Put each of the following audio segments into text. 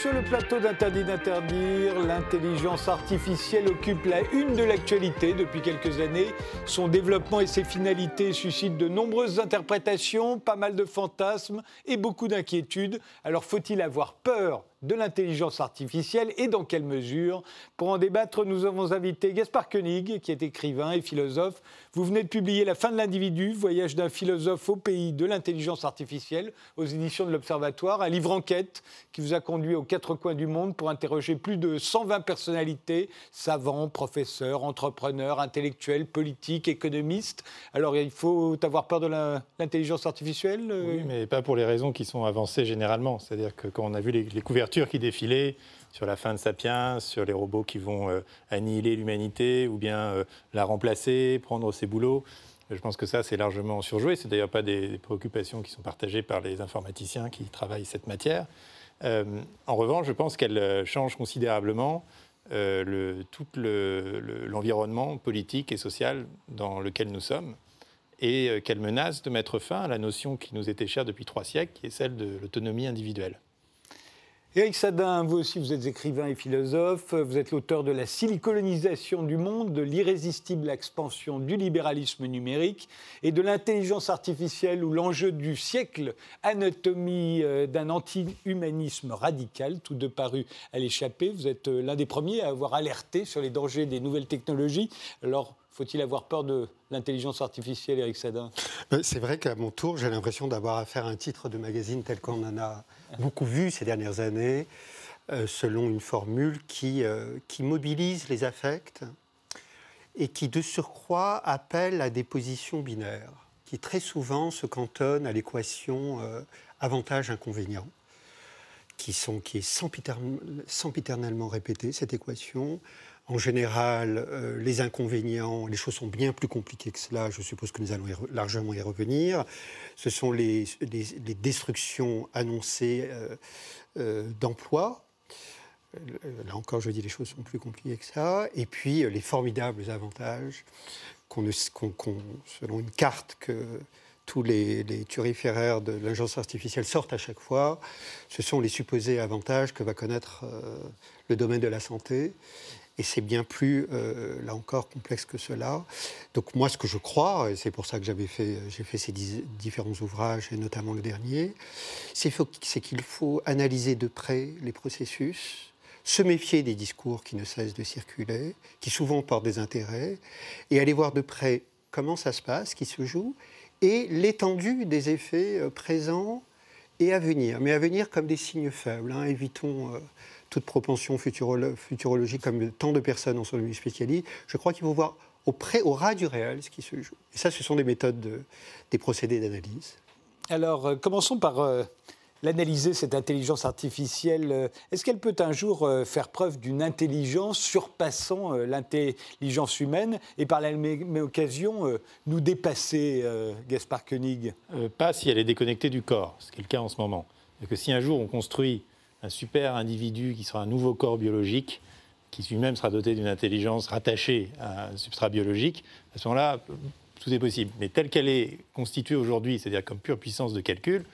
Sur le plateau d'Interdit d'interdire. L'intelligence artificielle occupe la une de l'actualité depuis quelques années. Son développement et ses finalités suscitent de nombreuses interprétations, pas mal de fantasmes et beaucoup d'inquiétudes. Alors faut-il avoir peur de l'intelligence artificielle et dans quelle mesure Pour en débattre, nous avons invité Gaspard Koenig, qui est écrivain et philosophe. Vous venez de publier La fin de l'individu, voyage d'un philosophe au pays de l'intelligence artificielle, aux éditions de l'Observatoire, un livre enquête qui vous a conduit aux quatre coins du monde pour interroger plus de 120 personnalités, savants, professeurs, entrepreneurs, intellectuels, politiques, économistes. Alors il faut avoir peur de l'intelligence artificielle Oui, mais pas pour les raisons qui sont avancées généralement. C'est-à-dire que quand on a vu les, les couvertures qui défilaient sur la fin de Sapiens, sur les robots qui vont euh, annihiler l'humanité ou bien euh, la remplacer, prendre ses boulots. Je pense que ça, c'est largement surjoué. C'est d'ailleurs pas des, préoccupations qui sont partagées par les informaticiens qui travaillent cette matière. Euh, en revanche, je pense qu'elle change considérablement le, tout l'environnement politique et social dans lequel nous sommes et qu'elle menace de mettre fin à la notion qui nous était chère depuis trois siècles, qui est celle de l'autonomie individuelle. Éric Sadin, vous aussi, vous êtes écrivain et philosophe. Vous êtes l'auteur de La silicolonisation du monde, de l'irrésistible expansion du libéralisme numérique et de l'intelligence artificielle ou l'enjeu du siècle, anatomie euh, d'un anti-humanisme radical, tout de paru à l'échappée. Vous êtes euh, l'un des premiers à avoir alerté sur les dangers des nouvelles technologies. Alors, faut-il avoir peur de l'intelligence artificielle, Éric Sadin? Euh, C'est vrai qu'à mon tour, j'ai l'impression d'avoir affaire à un titre de magazine tel qu'on en a beaucoup vu ces dernières années, euh, selon une formule qui, euh, qui mobilise les affects et qui, de surcroît, appelle à des positions binaires, qui très souvent se cantonnent à l'équation avantage-inconvénient qui, sont, qui est sempiternellement répétée, cette équation, en général, euh, les inconvénients, les choses sont bien plus compliquées que cela. Je suppose que nous allons largement y revenir. Ce sont les, destructions annoncées euh, euh, d'emplois. Là encore, je dis les choses sont plus compliquées que ça. Et puis les formidables avantages selon une carte que tous les, les turiféraires de l'agence artificielle sortent à chaque fois, ce sont les supposés avantages que va connaître le domaine de la santé et c'est bien plus, euh, là encore, complexe que cela. Donc moi, ce que je crois, et c'est pour ça que j'avais fait, j'ai fait ces différents ouvrages, et notamment le dernier, c'est qu'il faut analyser de près les processus, se méfier des discours qui ne cessent de circuler, qui souvent portent des intérêts, et aller voir de près comment ça se passe, qui se joue, et l'étendue des effets euh, présents et à venir. Mais à venir comme des signes faibles. Hein. Évitons... Euh, toute propension futurologique, comme tant de personnes en sont devenues spécialistes, je crois qu'il faut voir au, près, au ras du réel ce qui se joue. Et ça, ce sont des méthodes, des procédés d'analyse. Alors, euh, commençons par euh, l'analyser, cette intelligence artificielle. Euh, est-ce qu'elle peut un jour faire preuve d'une intelligence surpassant l'intelligence humaine et par la même occasion nous dépasser, Gaspard Koenig? Pas si elle est déconnectée du corps, ce qui est le cas en ce moment. Et que si un jour on construit un super individu qui sera un nouveau corps biologique, qui lui-même sera doté d'une intelligence rattachée à un substrat biologique, à ce moment-là, tout est possible. Mais telle qu'elle est constituée aujourd'hui, c'est-à-dire comme pure puissance de calcul,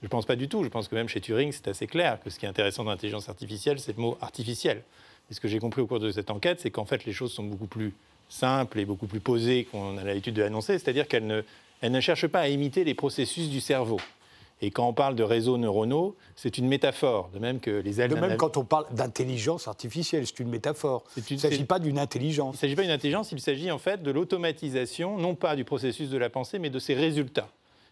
je ne pense pas du tout. Je pense que même chez Turing, c'est assez clair que ce qui est intéressant dans l'intelligence artificielle, c'est le mot artificiel. Et ce que j'ai compris au cours de cette enquête, c'est qu'en fait, les choses sont beaucoup plus simples et beaucoup plus posées qu'on a l'habitude de l'annoncer, c'est-à-dire qu'elle ne, ne cherche pas à imiter les processus du cerveau. Et quand on parle de réseaux neuronaux, c'est une métaphore, de même que les ailes. De même quand on parle d'intelligence artificielle, c'est une métaphore. Il ne s'agit pas d'une intelligence. Il ne s'agit pas d'une intelligence, il s'agit en fait de l'automatisation, non pas du processus de la pensée, mais de ses résultats.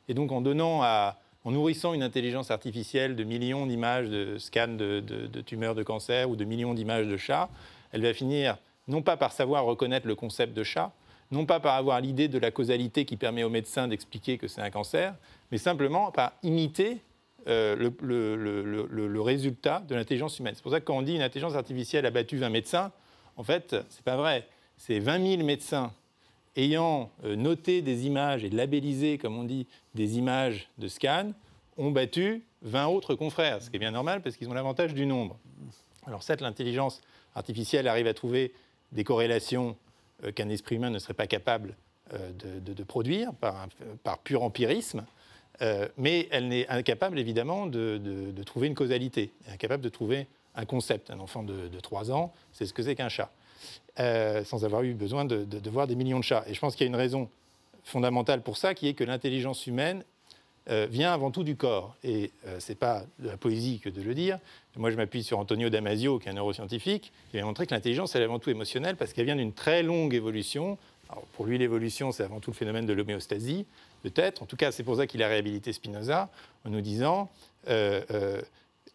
Et donc en donnant à, en nourrissant une intelligence artificielle de millions d'images de scans de, de, tumeurs de cancer ou de millions d'images de chats, elle va finir non pas par savoir reconnaître le concept de chat, non pas par avoir l'idée de la causalité qui permet aux médecins d'expliquer que c'est un cancer, mais simplement par imiter euh, le, résultat de l'intelligence humaine. C'est pour ça que quand on dit une intelligence artificielle a battu 20 médecins, en fait, ce n'est pas vrai. C'est 20 000 médecins ayant euh, noté des images et labellisé, comme on dit, des images de scan, ont battu 20 autres confrères, ce qui est bien normal parce qu'ils ont l'avantage du nombre. Alors certes, l'intelligence artificielle arrive à trouver des corrélations qu'un esprit humain ne serait pas capable de, produire par, pur empirisme, mais elle n'est incapable, évidemment, de, trouver une causalité, incapable de trouver un concept. Un enfant de, de 3 ans, c'est ce que c'est qu'un chat, sans avoir eu besoin de, voir des millions de chats. Et je pense qu'il y a une raison fondamentale pour ça, qui est que l'intelligence humaine euh, vient avant tout du corps. Et euh, ce n'est pas de la poésie que de le dire. Moi, je m'appuie sur Antonio Damasio, qui est un neuroscientifique, qui a montré que l'intelligence, elle est avant tout émotionnelle parce qu'elle vient d'une très longue évolution. pour lui, l'évolution, c'est avant tout le phénomène de l'homéostasie, peut-être. En tout cas, c'est pour ça qu'il a réhabilité Spinoza en nous disant euh,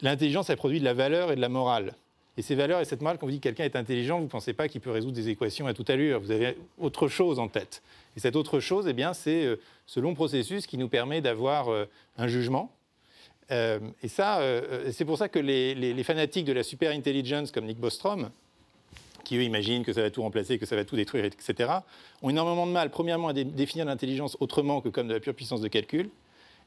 l'intelligence, elle produit de la valeur et de la morale. Et ces valeurs et cette morale, quand vous dites que quelqu'un est intelligent, vous ne pensez pas qu'il peut résoudre des équations à toute allure. Vous avez autre chose en tête. Et cette autre chose, eh bien, c'est euh, ce long processus qui nous permet d'avoir euh, un jugement. Euh, et ça, c'est pour ça que les, fanatiques de la super intelligence, comme Nick Bostrom, qui eux imaginent que ça va tout remplacer, que ça va tout détruire, etc., ont énormément de mal, premièrement, à définir l'intelligence autrement que comme de la pure puissance de calcul.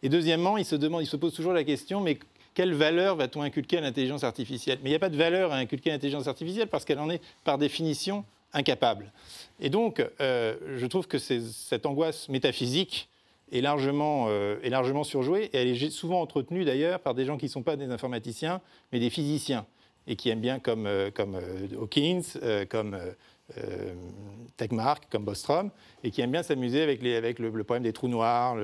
Et deuxièmement, ils se, demandent, ils se posent toujours la question, mais quelle valeur va-t-on inculquer à l'intelligence artificielle? Mais il n'y a pas de valeur à inculquer à l'intelligence artificielle parce qu'elle en est par définition incapable. Et donc, euh, je trouve que cette angoisse métaphysique est largement, euh, largement surjouée et elle est souvent entretenue d'ailleurs par des gens qui ne sont pas des informaticiens mais des physiciens et qui aiment bien comme, euh, comme Hawkins, comme Tegmark, comme Bostrom, et qui aiment bien s'amuser avec le, problème des trous noirs,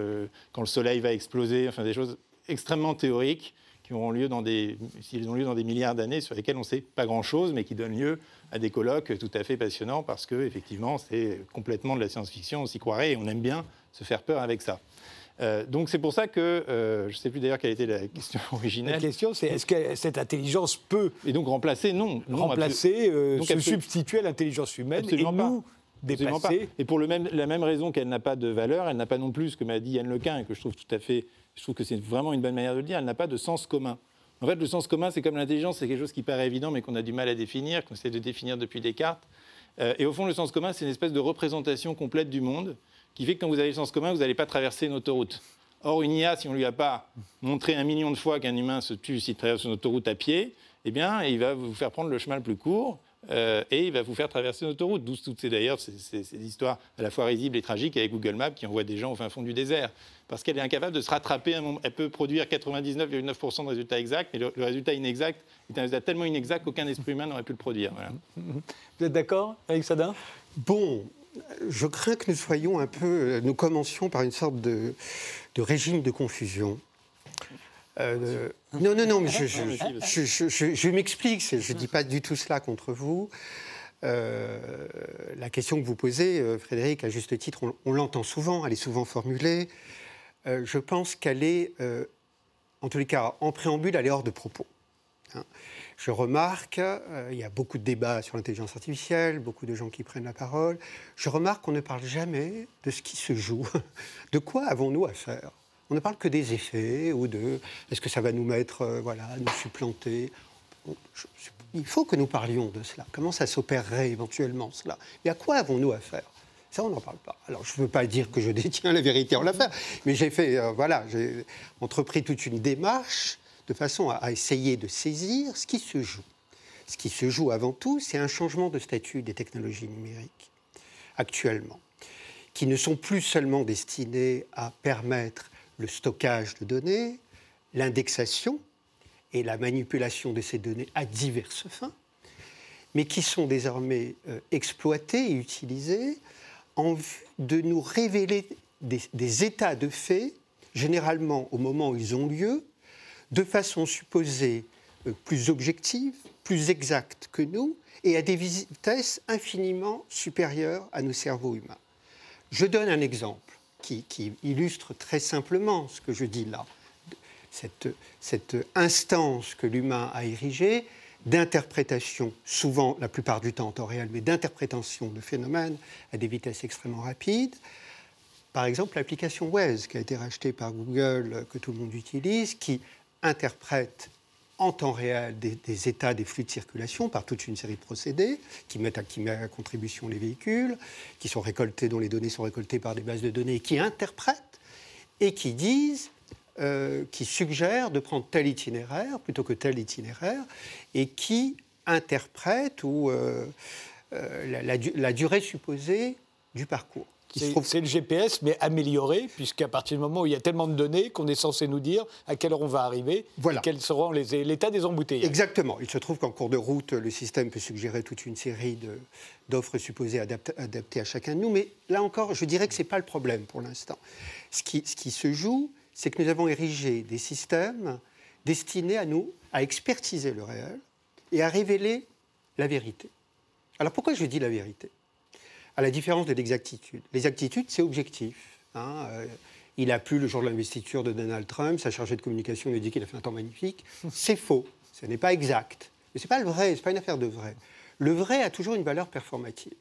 quand le soleil va exploser, enfin des choses extrêmement théoriques qui auront lieu dans des, s'ils ont lieu dans des milliards d'années, sur lesquelles on ne sait pas grand-chose, mais qui donnent lieu à des colloques tout à fait passionnants, parce que effectivement, c'est complètement de la science-fiction, on s'y croirait, et on aime bien se faire peur avec ça. Euh, donc c'est pour ça que, euh, je ne sais plus d'ailleurs quelle était la question originelle. La question c'est est-ce que cette intelligence peut... Et donc remplacer, non. remplacer, euh, se substituer à l'intelligence humaine et pas. nous dépasser. Et pour le même, la même raison qu'elle n'a pas de valeur, elle n'a pas non plus, ce que m'a dit Yann Lequin, et que je trouve tout à fait je trouve que c'est vraiment une bonne manière de le dire, elle n'a pas de sens commun. En fait, le sens commun, c'est comme l'intelligence, c'est quelque chose qui paraît évident, mais qu'on a du mal à définir, qu'on essaie de définir depuis Descartes. Euh, et au fond, le sens commun, c'est une espèce de représentation complète du monde, qui fait que quand vous avez le sens commun, vous n'allez pas traverser une autoroute. Or, une IA, si on ne lui a pas montré un million de fois qu'un humain se tue s'il traverse une autoroute à pied, eh bien, il va vous faire prendre le chemin le plus court, euh, et il va vous faire traverser une autoroute. D'où toutes ces d'ailleurs ces, histoires à la fois risibles et tragiques avec Google Maps qui envoie des gens au fin fond du désert. Parce qu'elle est incapable de se rattraper. Elle peut produire 99,9% de résultats exacts, mais le, résultat inexact est un résultat tellement inexact qu'aucun esprit humain n'aurait pu le produire. Vous êtes d'accord avec Sadin? Bon, je crains que nous soyons un peu. Nous commencions par une sorte de régime de confusion. Euh, non, non, non, mais je, je, m'explique, je ne dis pas du tout cela contre vous. Euh, la question que vous posez, euh, Frédéric, à juste titre, on, l'entend souvent, elle est souvent formulée. Je pense qu'elle est, en tous les cas, en préambule, elle est hors de propos. Hein. Je remarque, il y a beaucoup de débats sur l'intelligence artificielle, beaucoup de gens qui prennent la parole. Je remarque qu'on ne parle jamais de ce qui se joue. De quoi avons-nous à faire on ne parle que des effets ou de est-ce que ça va nous mettre, euh, voilà, nous supplanter? il faut que nous parlions de cela. Comment ça s'opérerait éventuellement cela? Et à quoi avons-nous affaire ça, on n'en parle pas. Alors, je ne veux pas dire que je détiens la vérité en l'affaire, mais j'ai fait, euh, voilà, j'ai entrepris toute une démarche de façon à, essayer de saisir ce qui se joue. Ce qui se joue avant tout, c'est un changement de statut des technologies numériques actuellement, qui ne sont plus seulement destinées à permettre le stockage de données, l'indexation et la manipulation de ces données à diverses fins, mais qui sont désormais euh, exploitées et utilisées en vue de nous révéler des, états de fait, généralement au moment où ils ont lieu, de façon supposée euh, plus objective, plus exacte que nous, et à des vitesses infiniment supérieures à nos cerveaux humains. Je donne un exemple qui, illustre très simplement ce que je dis là. Cette, cette instance que l'humain a érigée d'interprétation, souvent la plupart du temps en temps réel, mais d'interprétation de phénomènes à des vitesses extrêmement rapides. Par exemple, l'application Waze, qui a été rachetée par Google, que tout le monde utilise, qui interprète en temps réel des, états des flux de circulation par toute une série de procédés qui mettent à, qui mettent à contribution les véhicules, qui sont récoltés, dont les données sont récoltées par des bases de données, qui interprètent et qui disent, euh, qui suggèrent de prendre tel itinéraire plutôt que tel itinéraire et qui interprètent ou, euh, euh, la, durée supposée du parcours. C'est le GPS, mais amélioré, puisqu'à partir du moment où il y a tellement de données qu'on est censé nous dire à quelle heure on va arriver et quels seront l'état des embouteillages. Exactement. Il se trouve qu'en cours de route, le système peut suggérer toute une série d'offres supposées adaptées à chacun de nous. Mais là encore, je dirais que ce n'est pas le problème pour l'instant. Ce qui, ce qui se joue, c'est que nous avons érigé des systèmes destinés à nous, à expertiser le réel et à révéler la vérité. Alors pourquoi je dis la vérité? À la différence de l'exactitude. L'exactitude, c'est objectif. Hein, euh, il a plu le jour de l'investiture de Donald Trump, sa chargée de communication lui dit qu'il a fait un temps magnifique. C'est faux, ce n'est pas exact. Mais ce n'est pas le vrai, ce n'est pas une affaire de vrai. Le vrai a toujours une valeur performative.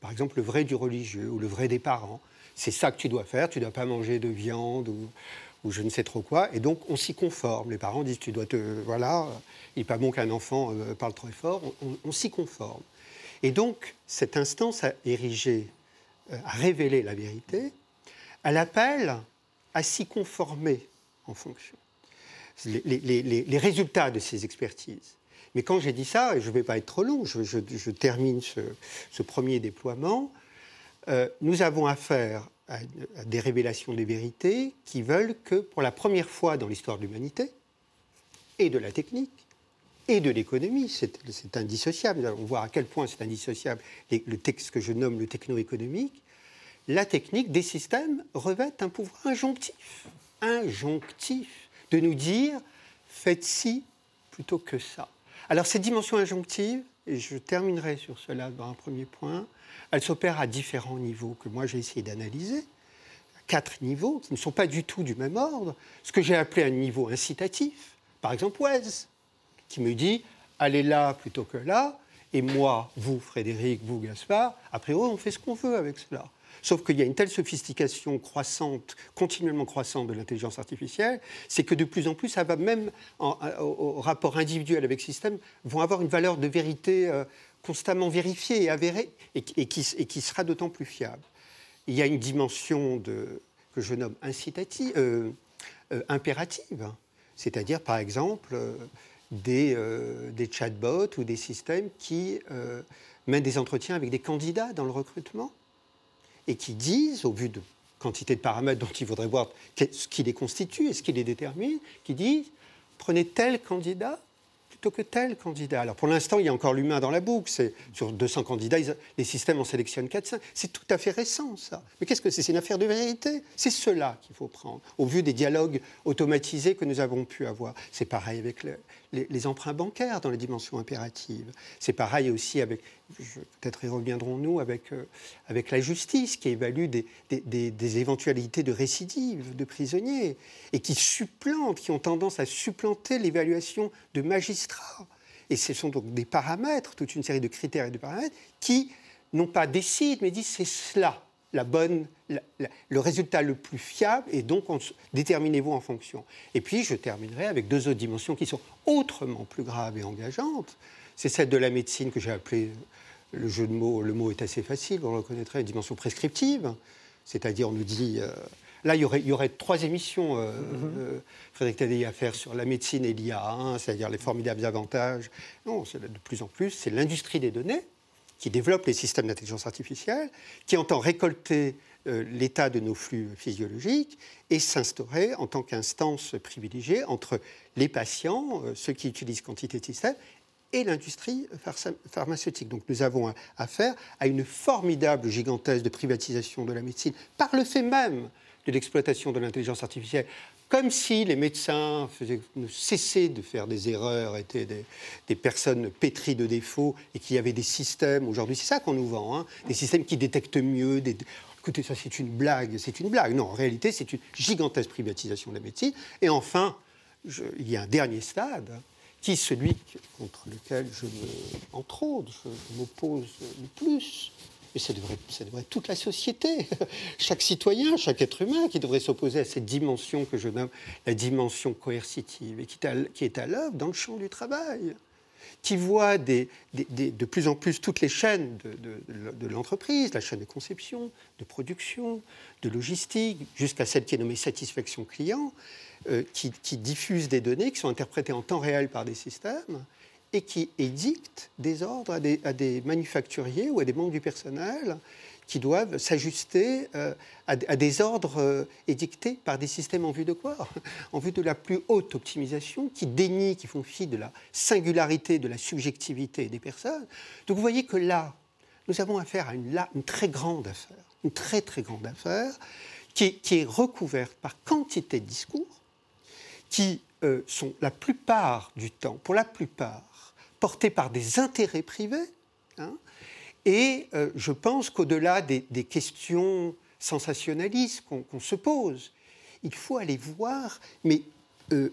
Par exemple, le vrai du religieux ou le vrai des parents. C'est ça que tu dois faire, tu ne dois pas manger de viande ou, je ne sais trop quoi. Et donc, on s'y conforme. Les parents disent, tu dois te... Voilà, il n'est pas bon qu'un enfant euh, parle très fort. on s'y conforme. Et donc, cette instance a érigé, euh, a révélé la vérité, elle appelle à s'y conformer en fonction. Les, résultats de ces expertises. Mais quand j'ai dit ça, et je ne vais pas être trop long, je, termine ce, premier déploiement, euh, nous avons affaire à, des révélations des vérités qui veulent que, pour la première fois dans l'histoire de l'humanité et de la technique, et de l'économie. C'est indissociable. On voit à quel point c'est indissociable le texte que je nomme le techno-économique. La technique des systèmes revêt un pouvoir injonctif, injonctif, de nous dire faites ci plutôt que ça. Alors cette dimension injonctive, et je terminerai sur cela dans un premier point, elle s'opère à différents niveaux que moi j'ai essayé d'analyser quatre niveaux qui ne sont pas du tout du même ordre. Ce que j'ai appelé un niveau incitatif, par exemple Wes, qui me dit allez là plutôt que là, et moi, vous, Frédéric, vous, Gaspard, a priori, on fait ce qu'on veut avec cela. Sauf qu'il y a une telle sophistication croissante, continuellement croissante de l'intelligence artificielle, c'est que de plus en plus, ça va même, au, rapport individuel avec système, vont avoir une valeur de vérité euh, constamment vérifiée et avérée, et, qui, sera d'autant plus fiable. Il y a une dimension que je nomme incitative, euh, euh, impérative, c'est-à-dire, par exemple, euh, des, chatbots ou des systèmes qui euh, mènent des entretiens avec des candidats dans le recrutement et qui disent, au vu de quantité de paramètres dont il faudrait voir ce qui les constitue et ce qui les détermine, qui disent prenez tel candidat plutôt que tel candidat. Alors pour l'instant, il y a encore l'humain dans la boucle. C'est sur 200 candidats, les systèmes en sélectionnent 400. C'est tout à fait récent, ça. Mais qu'est-ce que c'est? C'est une affaire de vérité. C'est cela qu'il faut prendre, au vu des dialogues automatisés que nous avons pu avoir. C'est pareil avec les, emprunts bancaires dans les dimensions impératives. C'est pareil aussi avec, peut-être y reviendrons-nous, avec, euh, avec la justice qui évalue des, des, des, éventualités de récidive de prisonniers et qui supplante, qui ont tendance à supplanter l'évaluation de magistrats. Et ce sont donc des paramètres, toute une série de critères et de paramètres qui non pas décident, mais disent c'est cela la bonne, le résultat le plus fiable, et donc déterminez-vous en fonction. Et puis je terminerai avec deux autres dimensions qui sont autrement plus graves et engageantes. C'est celle de la médecine que j'ai appelée, le jeu de mots, le mot est assez facile, on le reconnaîtrait, dimension prescriptive, c'est-à-dire on nous dit... Euh, là, il y, aurait, il y, aurait, trois émissions, euh, mm-hmm. euh, Frédéric Tadei, à faire sur la médecine et l'IA, hein, c'est-à-dire les formidables avantages. Non, c'est de plus en plus, c'est l'industrie des données qui développe les systèmes d'intelligence artificielle, qui entend récolter euh, l'état de nos flux physiologiques et s'instaurer en tant qu'instance privilégiée entre les patients, euh, ceux qui utilisent quantité de systèmes, et l'industrie pharmaceutique. Donc nous avons affaire à une formidable, gigantesque de privatisation de la médecine par le fait même de l'exploitation de l'intelligence artificielle comme si les médecins faisaient, cessaient de faire des erreurs, étaient des, personnes pétries de défauts et qu'il y avait des systèmes, aujourd'hui c'est ça qu'on nous vend, hein, des systèmes qui détectent mieux. Des, écoutez, ça c'est une blague, c'est une blague. Non, en réalité c'est une gigantesque privatisation de la médecine. Et enfin, il y a un dernier stade qui est celui contre lequel je me, entre autres, je m'oppose le plus, mais ça devrait, ça devrait être toute la société, chaque citoyen, chaque être humain qui devrait s'opposer à cette dimension que je nomme la dimension coercitive et qui est à, l'œuvre dans le champ du travail, qui voit de plus en plus toutes les chaînes de, l'entreprise, la chaîne de conception, de production, de logistique, jusqu'à celle qui est nommée satisfaction client, euh, qui diffuse des données qui sont interprétées en temps réel par des systèmes et qui édicte des ordres à des, manufacturiers ou à des membres du personnel qui doivent s'ajuster euh, à, des ordres euh, édictés par des systèmes en vue de quoi? En vue de la plus haute optimisation, qui dénient, qui font fi de la singularité, de la subjectivité des personnes. Donc vous voyez que là, nous avons affaire à une, une très grande affaire, une très très grande affaire, qui est, recouverte par quantité de discours, qui euh, sont la plupart du temps, pour la plupart, portés par des intérêts privés. Hein, et euh, je pense qu'au-delà des, questions sensationnalistes qu'on se pose, il faut aller voir, mais euh,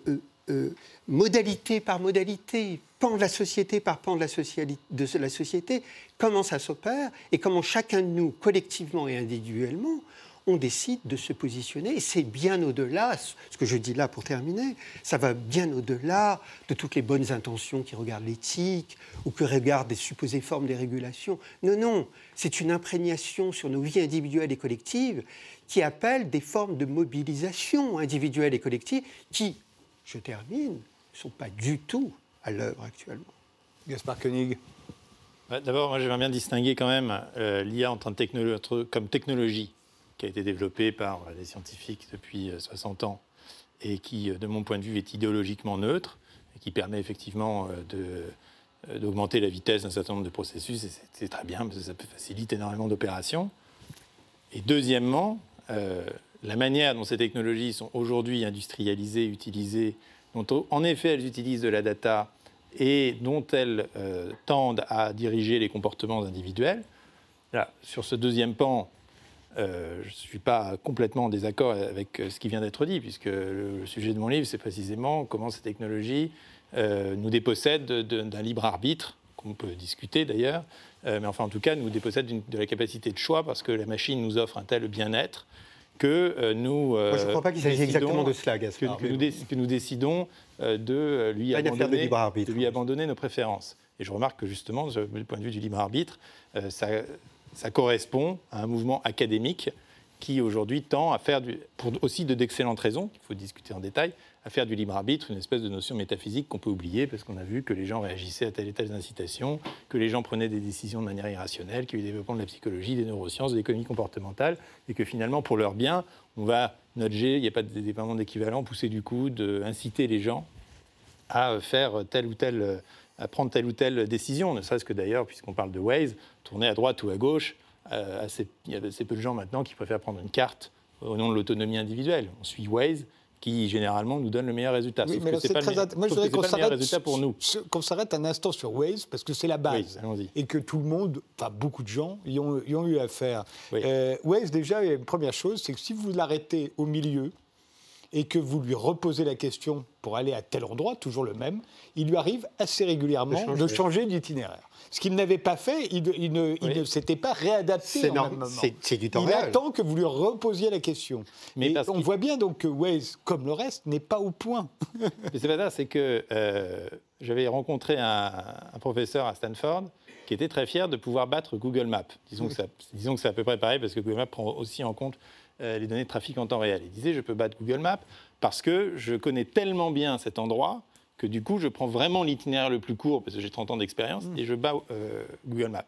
euh, modalité par modalité, pan de la société par pan de la, de la société, comment ça s'opère et comment chacun de nous, collectivement et individuellement, on décide de se positionner. Et c'est bien au-delà, ce que je dis là pour terminer, ça va bien au-delà de toutes les bonnes intentions qui regardent l'éthique ou qui regardent des supposées formes des régulations. Non, non, c'est une imprégnation sur nos vies individuelles et collectives qui appelle des formes de mobilisation individuelle et collective qui, je termine, ne sont pas du tout à l'œuvre actuellement. Gaspard Koenig. D'abord, moi j'aimerais bien distinguer quand même euh, l'IA en tant que comme technologie qui a été développé par des scientifiques depuis 60 euh, ans et qui, euh, de mon point de vue, est idéologiquement neutre et qui permet effectivement euh, d'augmenter la vitesse d'un certain nombre de processus, c'est très bien, parce que ça facilite énormément d'opérations. Et deuxièmement, la manière dont ces technologies sont aujourd'hui industrialisées, utilisées, dont en effet elles utilisent de la data et dont elles tendent à diriger les comportements individuels, sur ce deuxième pan, euh, je ne suis pas complètement en désaccord avec euh, ce qui vient d'être dit, puisque le, sujet de mon livre, c'est précisément comment ces technologies euh, nous dépossèdent d'un libre arbitre, qu'on peut discuter d'ailleurs, mais enfin en tout cas nous dépossèdent de la capacité de choix, parce que la machine nous offre un tel bien-être que nous. Moi, je ne crois pas qu'il s'agisse exactement de cela, Gaspard. Que, nous, décidons de lui, abandonner, de lui abandonner nos préférences. Et je remarque que justement, du point de vue du libre arbitre, ça, ça correspond à un mouvement académique qui aujourd'hui tend à faire, du, pour aussi de d'excellentes raisons, qu'il faut discuter en détail, à faire du libre arbitre une espèce de notion métaphysique qu'on peut oublier parce qu'on a vu que les gens réagissaient à telle et telle incitation, que les gens prenaient des décisions de manière irrationnelle, qu'il y a eu développement de la psychologie, des neurosciences, de l'économie comportementale, et que finalement, pour leur bien, on va nudger, il n'y a pas de d'équivalent, pousser du coude, inciter les gens à faire telle ou telle à prendre telle ou telle décision, ne serait-ce que d'ailleurs, puisqu'on parle de Waze, tourner à droite ou à gauche. Euh, assez, il y a assez peu de gens maintenant qui préfèrent prendre une carte au nom de l'autonomie individuelle. On suit Waze, qui généralement nous donne le meilleur résultat. Oui, mais c'est très Moi, je voudrais qu'on s'arrête pour nous. Qu'on s'arrête un instant sur Waze parce que c'est la base et que tout le monde, enfin beaucoup de gens, y ont, y ont eu affaire. Euh, Waze, déjà, une première chose, c'est que si vous l'arrêtez au milieu, et que vous lui reposez la question pour aller à tel endroit, toujours le même, il lui arrive assez régulièrement de changer, d'itinéraire. Ce qu'il n'avait pas fait, il, ne, s'était pas réadapté. C'est du temps Il attend que vous lui reposiez la question. Mais on voit bien donc que Waze, comme le reste, n'est pas au point. Mais c'est pas ça, c'est que euh, j'avais rencontré un, professeur à Stanford qui était très fier de pouvoir battre Google Maps. Disons, que, disons que c'est à peu près pareil parce que Google Maps prend aussi en compte euh, les données de trafic en temps réel. Il disait, je peux battre Google Maps parce que je connais tellement bien cet endroit que du coup, je prends vraiment l'itinéraire le plus court, parce que j'ai 30 ans d'expérience, mm. et je bats euh, Google Maps.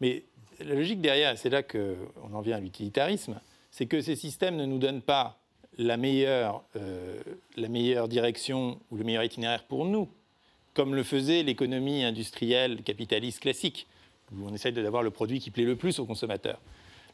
Mais la logique derrière, c'est là qu'on en vient à l'utilitarisme, c'est que ces systèmes ne nous donnent pas la meilleure, euh, la meilleure direction ou le meilleur itinéraire pour nous, comme le faisait l'économie industrielle capitaliste classique, où on essaye d'avoir le produit qui plaît le plus aux consommateurs.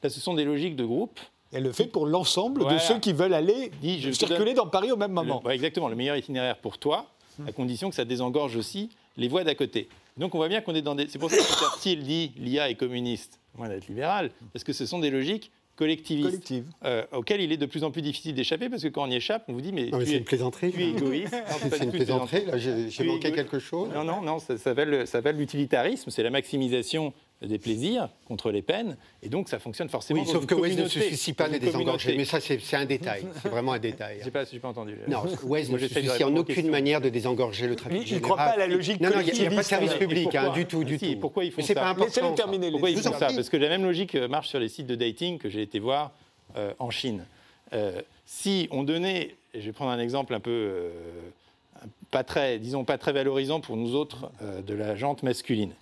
Là, ce sont des logiques de groupe elle le fait pour l'ensemble de ceux qui veulent aller circuler dans Paris au même moment. exactement, le meilleur itinéraire pour toi, à condition que ça désengorge aussi les voies d'à côté. Donc on voit bien qu'on est dans des... C'est pour ça que Peter Thiel dit l'IA est communiste, moins d'être libéral, parce que ce sont des logiques collectivistes euh, auxquelles il est de plus en plus difficile d'échapper, parce que quand on y échappe, on vous dit mais, non, tu, es, une plaisanterie, tu es égoïste. c'est une plaisanterie, j'ai manqué quelque chose. Non, non, non, ça s'appelle l'utilitarisme, c'est la maximisation des plaisirs contre les peines, et donc ça fonctionne forcément. Oui, sauf que Waze ne se soucie pas des désengorger, mais ça c'est un détail, c'est vraiment un détail. J'ai pas, pas entendu. Non, Waze ne se soucie en aucune manière de désengorger le trafic. Il ne croit pas à la logique. Non, non, il n'y a, pas de service public hein, du tout, du tout. Pourquoi ils font ça pas important. terminer Pourquoi ils font ça Parce que la même logique euh, marche sur les sites de dating que j'ai été voir euh, en Chine. Euh, si on donnait, je vais prendre un exemple un peu pas très, disons pas très valorisant pour nous autres, de la jante masculine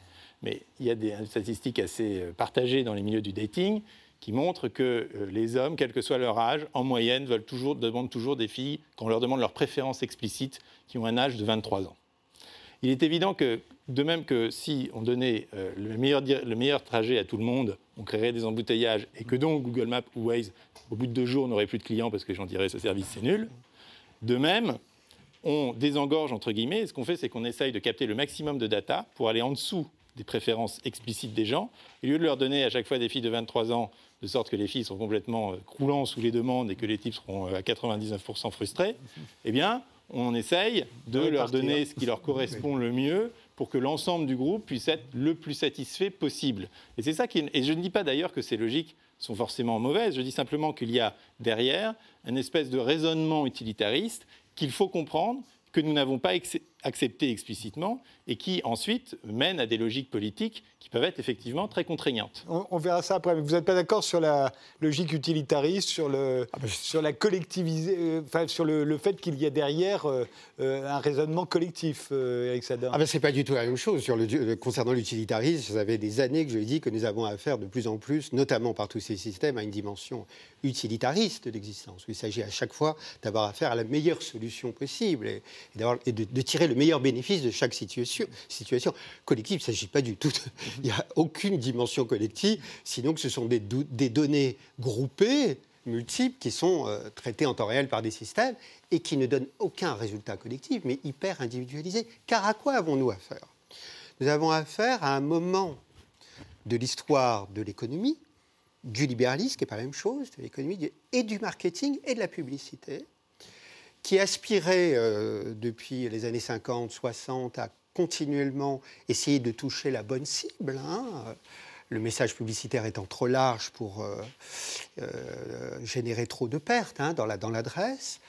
mais il y a des statistiques assez euh, partagées dans les milieux du dating qui montre que euh, les hommes, quel que soit leur âge, en moyenne, demandent toujours des filles, qu'on leur demande leur préférence explicite, qui ont un âge de 23 ans. Il est évident que, de même que si on donnait euh, le, meilleur, le meilleur trajet à tout le monde, on créerait des embouteillages, et que donc Google Maps ou Waze, au bout de deux jours, n'aurait plus de clients parce que j'en dirais ce service c'est nul. De même, on désengorge, entre guillemets, et ce qu'on fait, c'est qu'on essaye de capter le maximum de data pour aller en dessous des préférences explicites des gens, au lieu de leur donner à chaque fois des filles de 23 ans, de sorte que les filles sont complètement euh, croulant sous les demandes et que les types seront euh, à 99% frustrés, eh bien, on essaye de leur donner ce qui leur correspond le mieux pour que l'ensemble du groupe puisse être le plus satisfait possible. Et c'est ça qui et je ne dis pas d'ailleurs que ces logiques sont forcément mauvaises, je dis simplement qu'il y a derrière une espèce de raisonnement utilitariste qu'il faut comprendre que nous n'avons pas accepté explicitement et qui ensuite mènent à des logiques politiques qui peuvent être effectivement très contraignantes. On, verra ça après. Mais vous n'êtes pas d'accord sur la logique utilitariste, sur, le, ah ben, sur la collectivisée, euh, enfin, sur le, fait qu'il y a derrière euh, euh, un raisonnement collectif, Eric Sadin ah ben, C'est pas du tout la même chose. Sur le, concernant l'utilitarisme, ça fait des années que je dis que nous avons affaire de plus en plus, notamment par tous ces systèmes, à une dimension utilitariste de l'existence. Il s'agit à chaque fois d'avoir affaire à la meilleure solution possible et, et de, de, tirer le meilleur bénéfice de chaque situation. situation. Collective, il ne s'agit pas du tout. il n'y a aucune dimension collective, sinon que ce sont des, des données groupées multiples qui sont euh, traitées en temps réel par des systèmes et qui ne donnent aucun résultat collectif, mais hyper individualisé. Car à quoi avons-nous affaire? Nous avons affaire à un moment de l'histoire de l'économie du libéralisme, qui n'est pas la même chose, de l'économie et du marketing et de la publicité, qui aspirait euh, depuis les années 50, 60 à continuellement essayer de toucher la bonne cible. Hein, le message publicitaire étant trop large pour euh, euh, générer trop de pertes hein, dans l'adresse.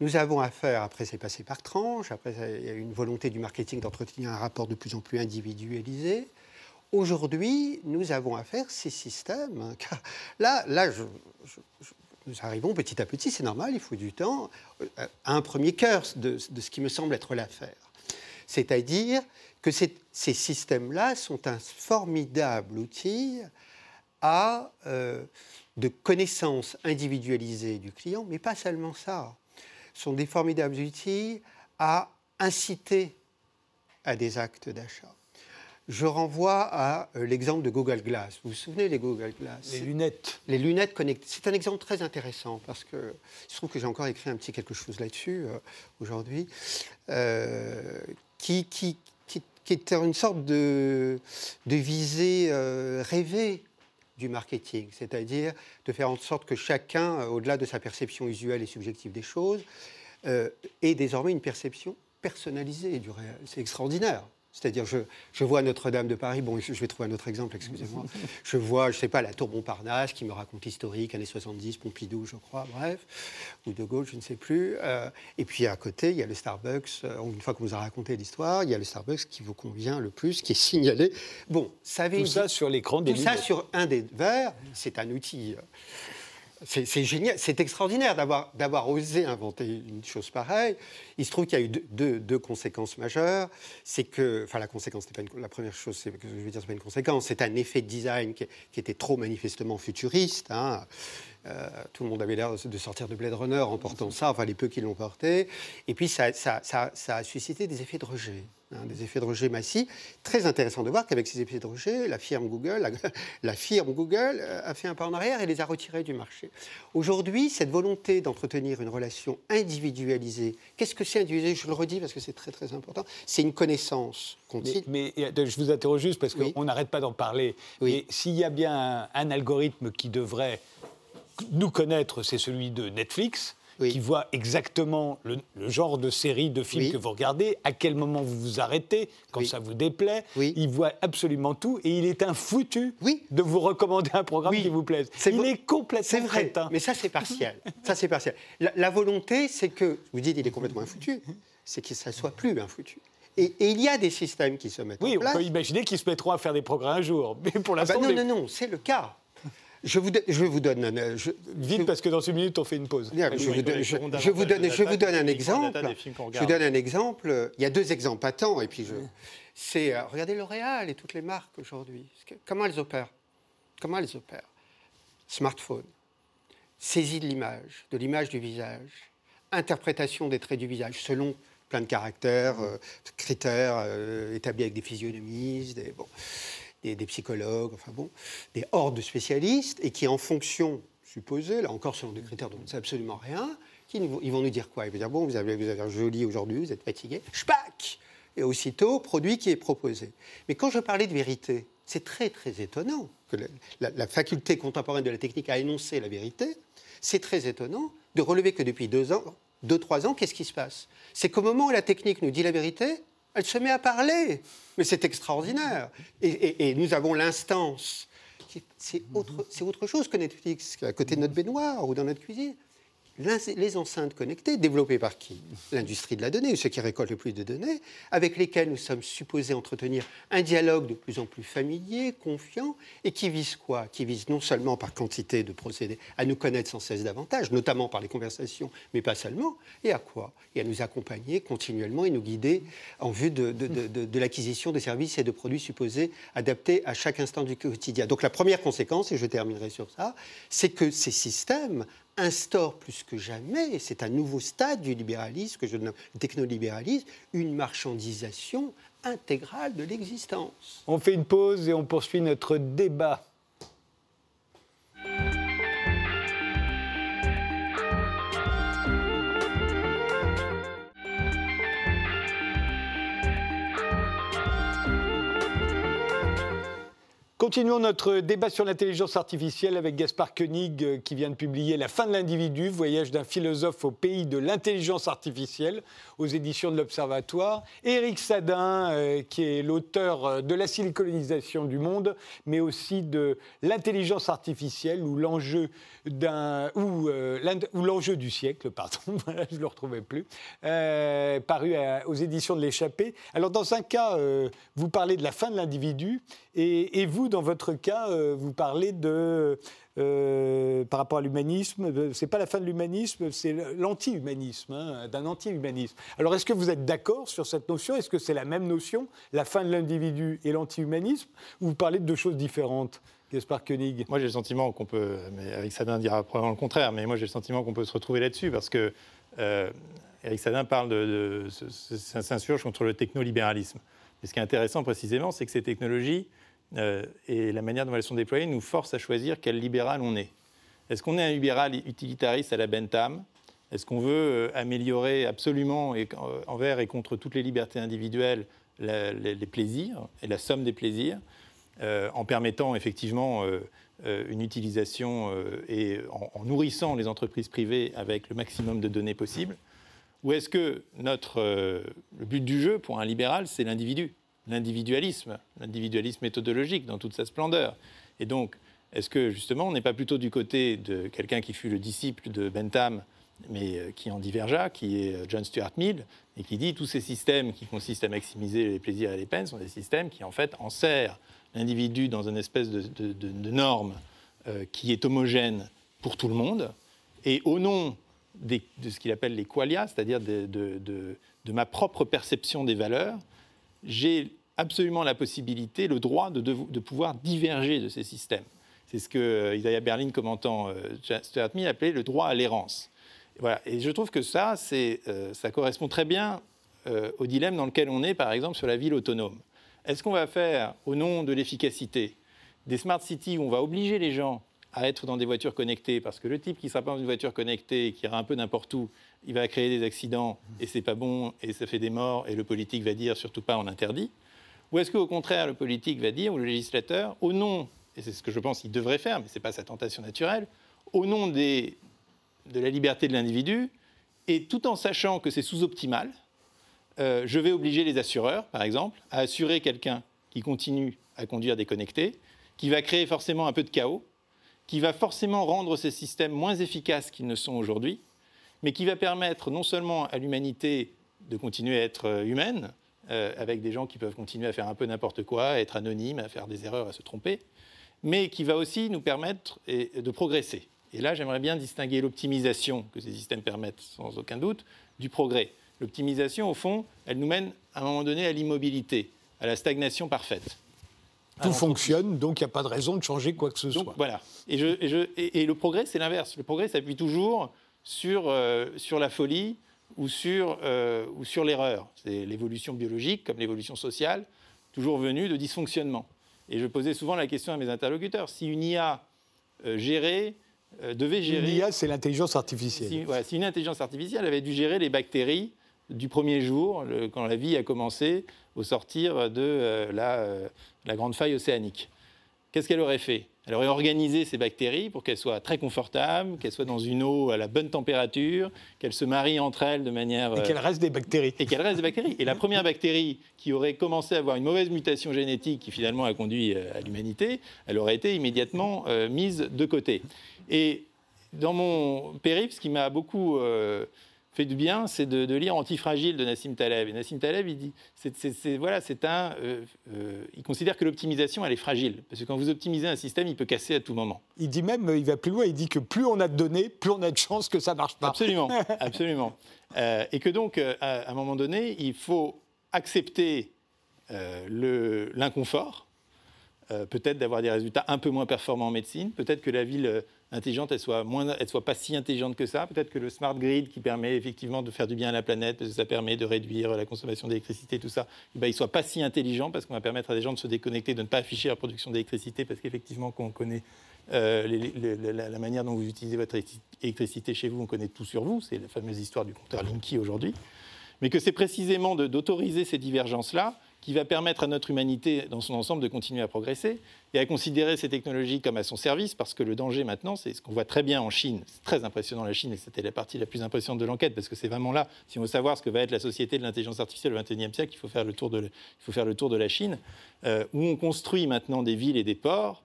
Nous avons affaire, après c'est passé par tranche, après il y a une volonté du marketing d'entretenir un rapport de plus en plus individualisé. Aujourd'hui, nous avons affaire à ces systèmes. Hein, là, là nous arrivons petit à petit, c'est normal, il faut du temps, euh, à un premier cœur de, ce qui me semble être l'affaire. C'est-à-dire que ces systèmes-là sont un formidable outil à, euh, de connaissance individualisée du client, mais pas seulement ça. Ce sont des formidables outils à inciter à des actes d'achat je renvoie à euh, l'exemple de Google Glass. Vous vous souvenez des Google Glass? Les lunettes. Les lunettes connectées. C'est un exemple très intéressant parce que je trouve que j'ai encore écrit un petit quelque chose là-dessus euh, aujourd'hui, euh, qui, qui, qui, est une sorte de, de visée rêvée du marketing, c'est-à-dire de faire en sorte que chacun, au-delà de sa perception usuelle et subjective des choses, ait désormais une perception personnalisée du réel. C'est extraordinaire. C'est-à-dire, je, je, vois Notre-Dame de Paris, bon, je, vais trouver un autre exemple, excusez-moi. Je vois, je ne sais pas, la tour Montparnasse qui me raconte historique, années 70, Pompidou, je crois, bref, ou De Gaulle, je ne sais plus. Euh, et puis à côté, il y a le Starbucks, euh, une fois qu'on vous a raconté l'histoire, il y a le Starbucks qui vous convient le plus, qui est signalé. Bon, ça Tout ça sur l'écran des Tout ça sur un des verres, c'est un outil. C'est génial, c'est extraordinaire d'avoir osé inventer une chose pareille. Il se trouve qu'il y a eu deux, conséquences majeures. C'est que, enfin, la conséquence, pas la première chose, c'est que je veux dire, c'est pas une conséquence, c'est un effet de design qui, était trop manifestement futuriste. Hein. Euh, tout le monde avait l'air de sortir de Blade Runner en portant ça, enfin les peu qui l'ont porté. Et puis ça, ça, a suscité des effets de rejet. Hein, des effets de rejet massifs. Très intéressant de voir qu'avec ces effets de rejet, la firme Google, la, firme Google euh, a fait un pas en arrière et les a retirés du marché. Aujourd'hui, cette volonté d'entretenir une relation individualisée, qu'est-ce que c'est individualisé? Je le redis parce que c'est très très important. C'est une connaissance continue. Mais, je vous interroge juste parce qu'on n'arrête pas d'en parler. Oui. s'il y a bien un algorithme qui devrait nous connaître, c'est celui de Netflix. qui voit exactement le, genre de série, de film que vous regardez, à quel moment vous vous arrêtez, quand ça vous déplaît. Il voit absolument tout et il est un foutu de vous recommander un programme qui vous plaise. il est complètement C'est vrai, mais ça c'est partiel. ça c'est partiel. La, volonté, c'est que, vous dites, il est complètement infoutu, c'est que ça soit plus infoutu. Et, et, il y a des systèmes qui se mettent en place. Oui, on peut imaginer qu'ils se mettront à faire des programmes un jour. Mais pour ah bah l'instant. non, non, non, c'est le cas. Je vous, je vous donne un, je, Vite, parce que dans une minute, on fait une pause. je, vous, donne, je, vous donne, je vous donne un exemple. Je vous donne un exemple. Il y a deux exemples patents, et puis je. C'est euh, regardez L'Oréal et toutes les marques aujourd'hui. Comment elles opèrent? Comment elles opèrent? Smartphone, saisie de l'image, de l'image du visage, interprétation des traits du visage selon plein de caractères, euh, critères euh, établis avec des physionomistes, des, bon, des, psychologues, enfin bon, des hordes de spécialistes, et qui en fonction supposée, là encore selon des critères dont on ne sait absolument rien, qui, ils vont nous dire quoi? Ils vont dire, bon, vous avez, vous avez joli aujourd'hui, vous êtes fatigué, spac Et aussitôt, produit qui est proposé. Mais quand je parlais de vérité, c'est très très étonnant que la, la, faculté contemporaine de la technique a énoncé la vérité. C'est très étonnant de relever que depuis deux ans, deux, trois ans, qu'est-ce qui se passe? C'est qu'au moment où la technique nous dit la vérité, elle se met à parler. Mais c'est extraordinaire. Et, nous avons l'instance. C'est autre, chose que Netflix, à côté de notre baignoire ou dans notre cuisine les enceintes connectées, développées par qui? L'industrie de la donnée, ou ceux qui récoltent le plus de données, avec lesquelles nous sommes supposés entretenir un dialogue de plus en plus familier, confiant, et qui vise quoi? Qui vise non seulement par quantité de procédés à nous connaître sans cesse davantage, notamment par les conversations, mais pas seulement, et à quoi? Et à nous accompagner continuellement et nous guider en vue de, de, de, de l'acquisition de services et de produits supposés adaptés à chaque instant du quotidien. Donc la première conséquence, et je terminerai sur ça, c'est que ces systèmes instaure plus que jamais, et c'est un nouveau stade du libéralisme que je nomme technolibéralisme, une marchandisation intégrale de l'existence. On fait une pause et on poursuit notre débat. Continuons notre débat sur l'intelligence artificielle avec Gaspard Koenig qui vient de publier La fin de l'individu, voyage d'un philosophe au pays de l'intelligence artificielle aux éditions de l'Observatoire. Et Eric Sadin euh, qui est l'auteur de La siliconisation du monde, mais aussi de l'intelligence artificielle ou l'enjeu euh, du siècle, pardon, je ne le retrouvais plus, euh, paru aux éditions de l'Échappée. Alors dans un cas, euh, vous parlez de la fin de l'individu et, et, vous, dans votre cas, euh, vous parlez de euh, par rapport à l'humanisme, c'est pas la fin de l'humanisme, c'est l'anti-humanisme, hein, d'un anti-humanisme. Alors est-ce que vous êtes d'accord sur cette notion? Est-ce que c'est la même notion, la fin de l'individu et l'anti-humanisme? Ou vous parlez de deux choses différentes Gaspard Koenig? Moi, j'ai le sentiment qu'on peut, mais Eric Sadin dira probablement le contraire, mais moi, j'ai le sentiment qu'on peut se retrouver là-dessus parce que euh, Eric Sadin parle de, de, de s'insurge contre le technolibéralisme. Mais ce qui est intéressant précisément, c'est que ces technologies euh, et la manière dont elles sont déployées nous forcent à choisir quel libéral on est. Est-ce qu'on est un libéral utilitariste à la Bentham? Est-ce qu'on veut euh, améliorer absolument euh, envers et contre toutes les libertés individuelles les, plaisirs et la somme des plaisirs euh, en permettant effectivement euh, euh, une utilisation et en, nourrissant les entreprises privées avec le maximum de données possibles Ou est-ce que notre, le but du jeu pour un libéral, c'est l'individu? L'individualisme, l'individualisme méthodologique dans toute sa splendeur. Et donc, est-ce que justement on n'est pas plutôt du côté de quelqu'un qui fut le disciple de Bentham, mais qui en divergea, qui est John Stuart Mill, et qui dit tous ces systèmes qui consistent à maximiser les plaisirs et les peines sont des systèmes qui en fait enserrent l'individu dans une espèce de, norme euh, qui est homogène pour tout le monde, et au nom de ce qu'il appelle les qualia, c'est-à-dire de, de ma propre perception des valeurs, j'ai absolument la possibilité, le droit de, pouvoir diverger de ces systèmes. C'est ce que euh, Isaiah Berlin, commentant euh, Stuart Mill, appelait le droit à l'errance. Voilà. Et je trouve que ça, euh, ça correspond très bien au dilemme dans lequel on est, par exemple, sur la ville autonome. Est-ce qu'on va faire, au nom de l'efficacité, des smart cities où on va obliger les gens à être dans des voitures connectées, parce que le type qui ne sera pas dans une voiture connectée, qui ira un peu n'importe où, il va créer des accidents et c'est pas bon et ça fait des morts et le politique va dire surtout pas on interdit Ou est-ce qu'au contraire le politique va dire ou le législateur au nom et c'est ce que je pense qu'il devrait faire mais c'est pas sa tentation naturelle au nom de la liberté de l'individu et tout en sachant que c'est sous-optimal euh, je vais obliger les assureurs par exemple à assurer quelqu'un qui continue à conduire déconnecté qui va créer forcément un peu de chaos qui va forcément rendre ces systèmes moins efficaces qu'ils ne sont aujourd'hui mais qui va permettre non seulement à l'humanité de continuer à être humaine, euh, avec des gens qui peuvent continuer à faire un peu n'importe quoi, à être anonymes, à faire des erreurs, à se tromper, mais qui va aussi nous permettre et, de progresser. Et là, j'aimerais bien distinguer l'optimisation que ces systèmes permettent, sans aucun doute, du progrès. L'optimisation, au fond, elle nous mène à un moment donné à l'immobilité, à la stagnation parfaite. Tout fonctionne, donc il n'y a pas de raison de changer quoi que ce soit. Voilà. Et, je, et, je, et, le progrès, c'est l'inverse. Le progrès s'appuie toujours sur, euh, sur la folie ou sur, euh, ou sur l'erreur. C'est l'évolution biologique comme l'évolution sociale, toujours venue de dysfonctionnement. Et je posais souvent la question à mes interlocuteurs si une IA euh, gérée devait gérer. L'IA, c'est l'intelligence artificielle. Si, une intelligence artificielle avait dû gérer les bactéries du premier jour, quand la vie a commencé, au sortir de euh, la, euh, la, grande faille océanique. Qu'est-ce qu'elle aurait fait? Elle aurait organisé ces bactéries pour qu'elles soient très confortables, qu'elles soient dans une eau à la bonne température, qu'elles se marient entre elles de manière... Et qu'elles restent des bactéries. Et qu'elles restent des bactéries. Et la première bactérie qui aurait commencé à avoir une mauvaise mutation génétique qui finalement a conduit à l'humanité, elle aurait été immédiatement mise de côté. Et dans mon périple, ce qui m'a beaucoup fait du bien, c'est de, lire Antifragile de Nassim Taleb. Et Nassim Taleb, il dit, c'est, voilà, c'est un, euh, euh, il considère que l'optimisation, elle est fragile, parce que quand vous optimisez un système, il peut casser à tout moment. Il dit même, il va plus loin, il dit que plus on a de données, plus on a de chances que ça marche pas. Absolument, absolument. Euh, et que donc, à, un moment donné, il faut accepter l'inconfort, peut-être d'avoir des résultats un peu moins performants en médecine, peut-être que la ville intelligente, elle soit, moins, elle soit pas si intelligente que ça. Peut-être que le smart grid qui permet effectivement de faire du bien à la planète, parce que ça permet de réduire la consommation d'électricité, tout ça, eh ben, il soit pas si intelligent parce qu'on va permettre à des gens de se déconnecter, de ne pas afficher la production d'électricité, parce qu'effectivement, quand on connaît euh, la, manière dont vous utilisez votre électricité chez vous, on connaît tout sur vous. C'est la fameuse histoire du compteur Linky aujourd'hui. Mais que c'est précisément d'autoriser ces divergences-là qui va permettre à notre humanité dans son ensemble de continuer à progresser et à considérer ces technologies comme à son service, parce que le danger maintenant, c'est ce qu'on voit très bien en Chine. C'est très impressionnant la Chine, et c'était la partie la plus impressionnante de l'enquête, parce que c'est vraiment là, si on veut savoir ce que va être la société de l'intelligence artificielle au XXIe siècle, il faut faire le tour de, il faut faire le tour de la Chine, euh, où on construit maintenant des villes et des ports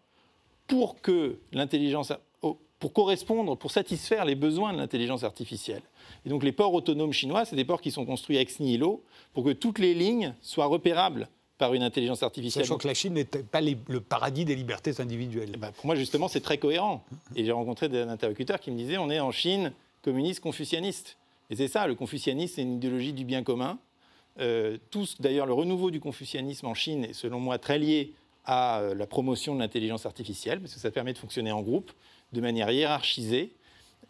pour que l'intelligence pour correspondre, pour satisfaire les besoins de l'intelligence artificielle. Et donc les ports autonomes chinois, c'est des ports qui sont construits ex nihilo pour que toutes les lignes soient repérables par une intelligence artificielle. Sachant que la Chine n'est pas le paradis des libertés individuelles. Eh ben, pour moi, justement, c'est très cohérent. Et j'ai rencontré des interlocuteurs qui me disaient on est en Chine communiste confucianiste. Et c'est ça, le confucianisme, c'est une idéologie du bien commun. Euh, tous, d'ailleurs, le renouveau du confucianisme en Chine est, selon moi, très lié à euh, la promotion de l'intelligence artificielle, parce que ça permet de fonctionner en groupe, de manière hiérarchisée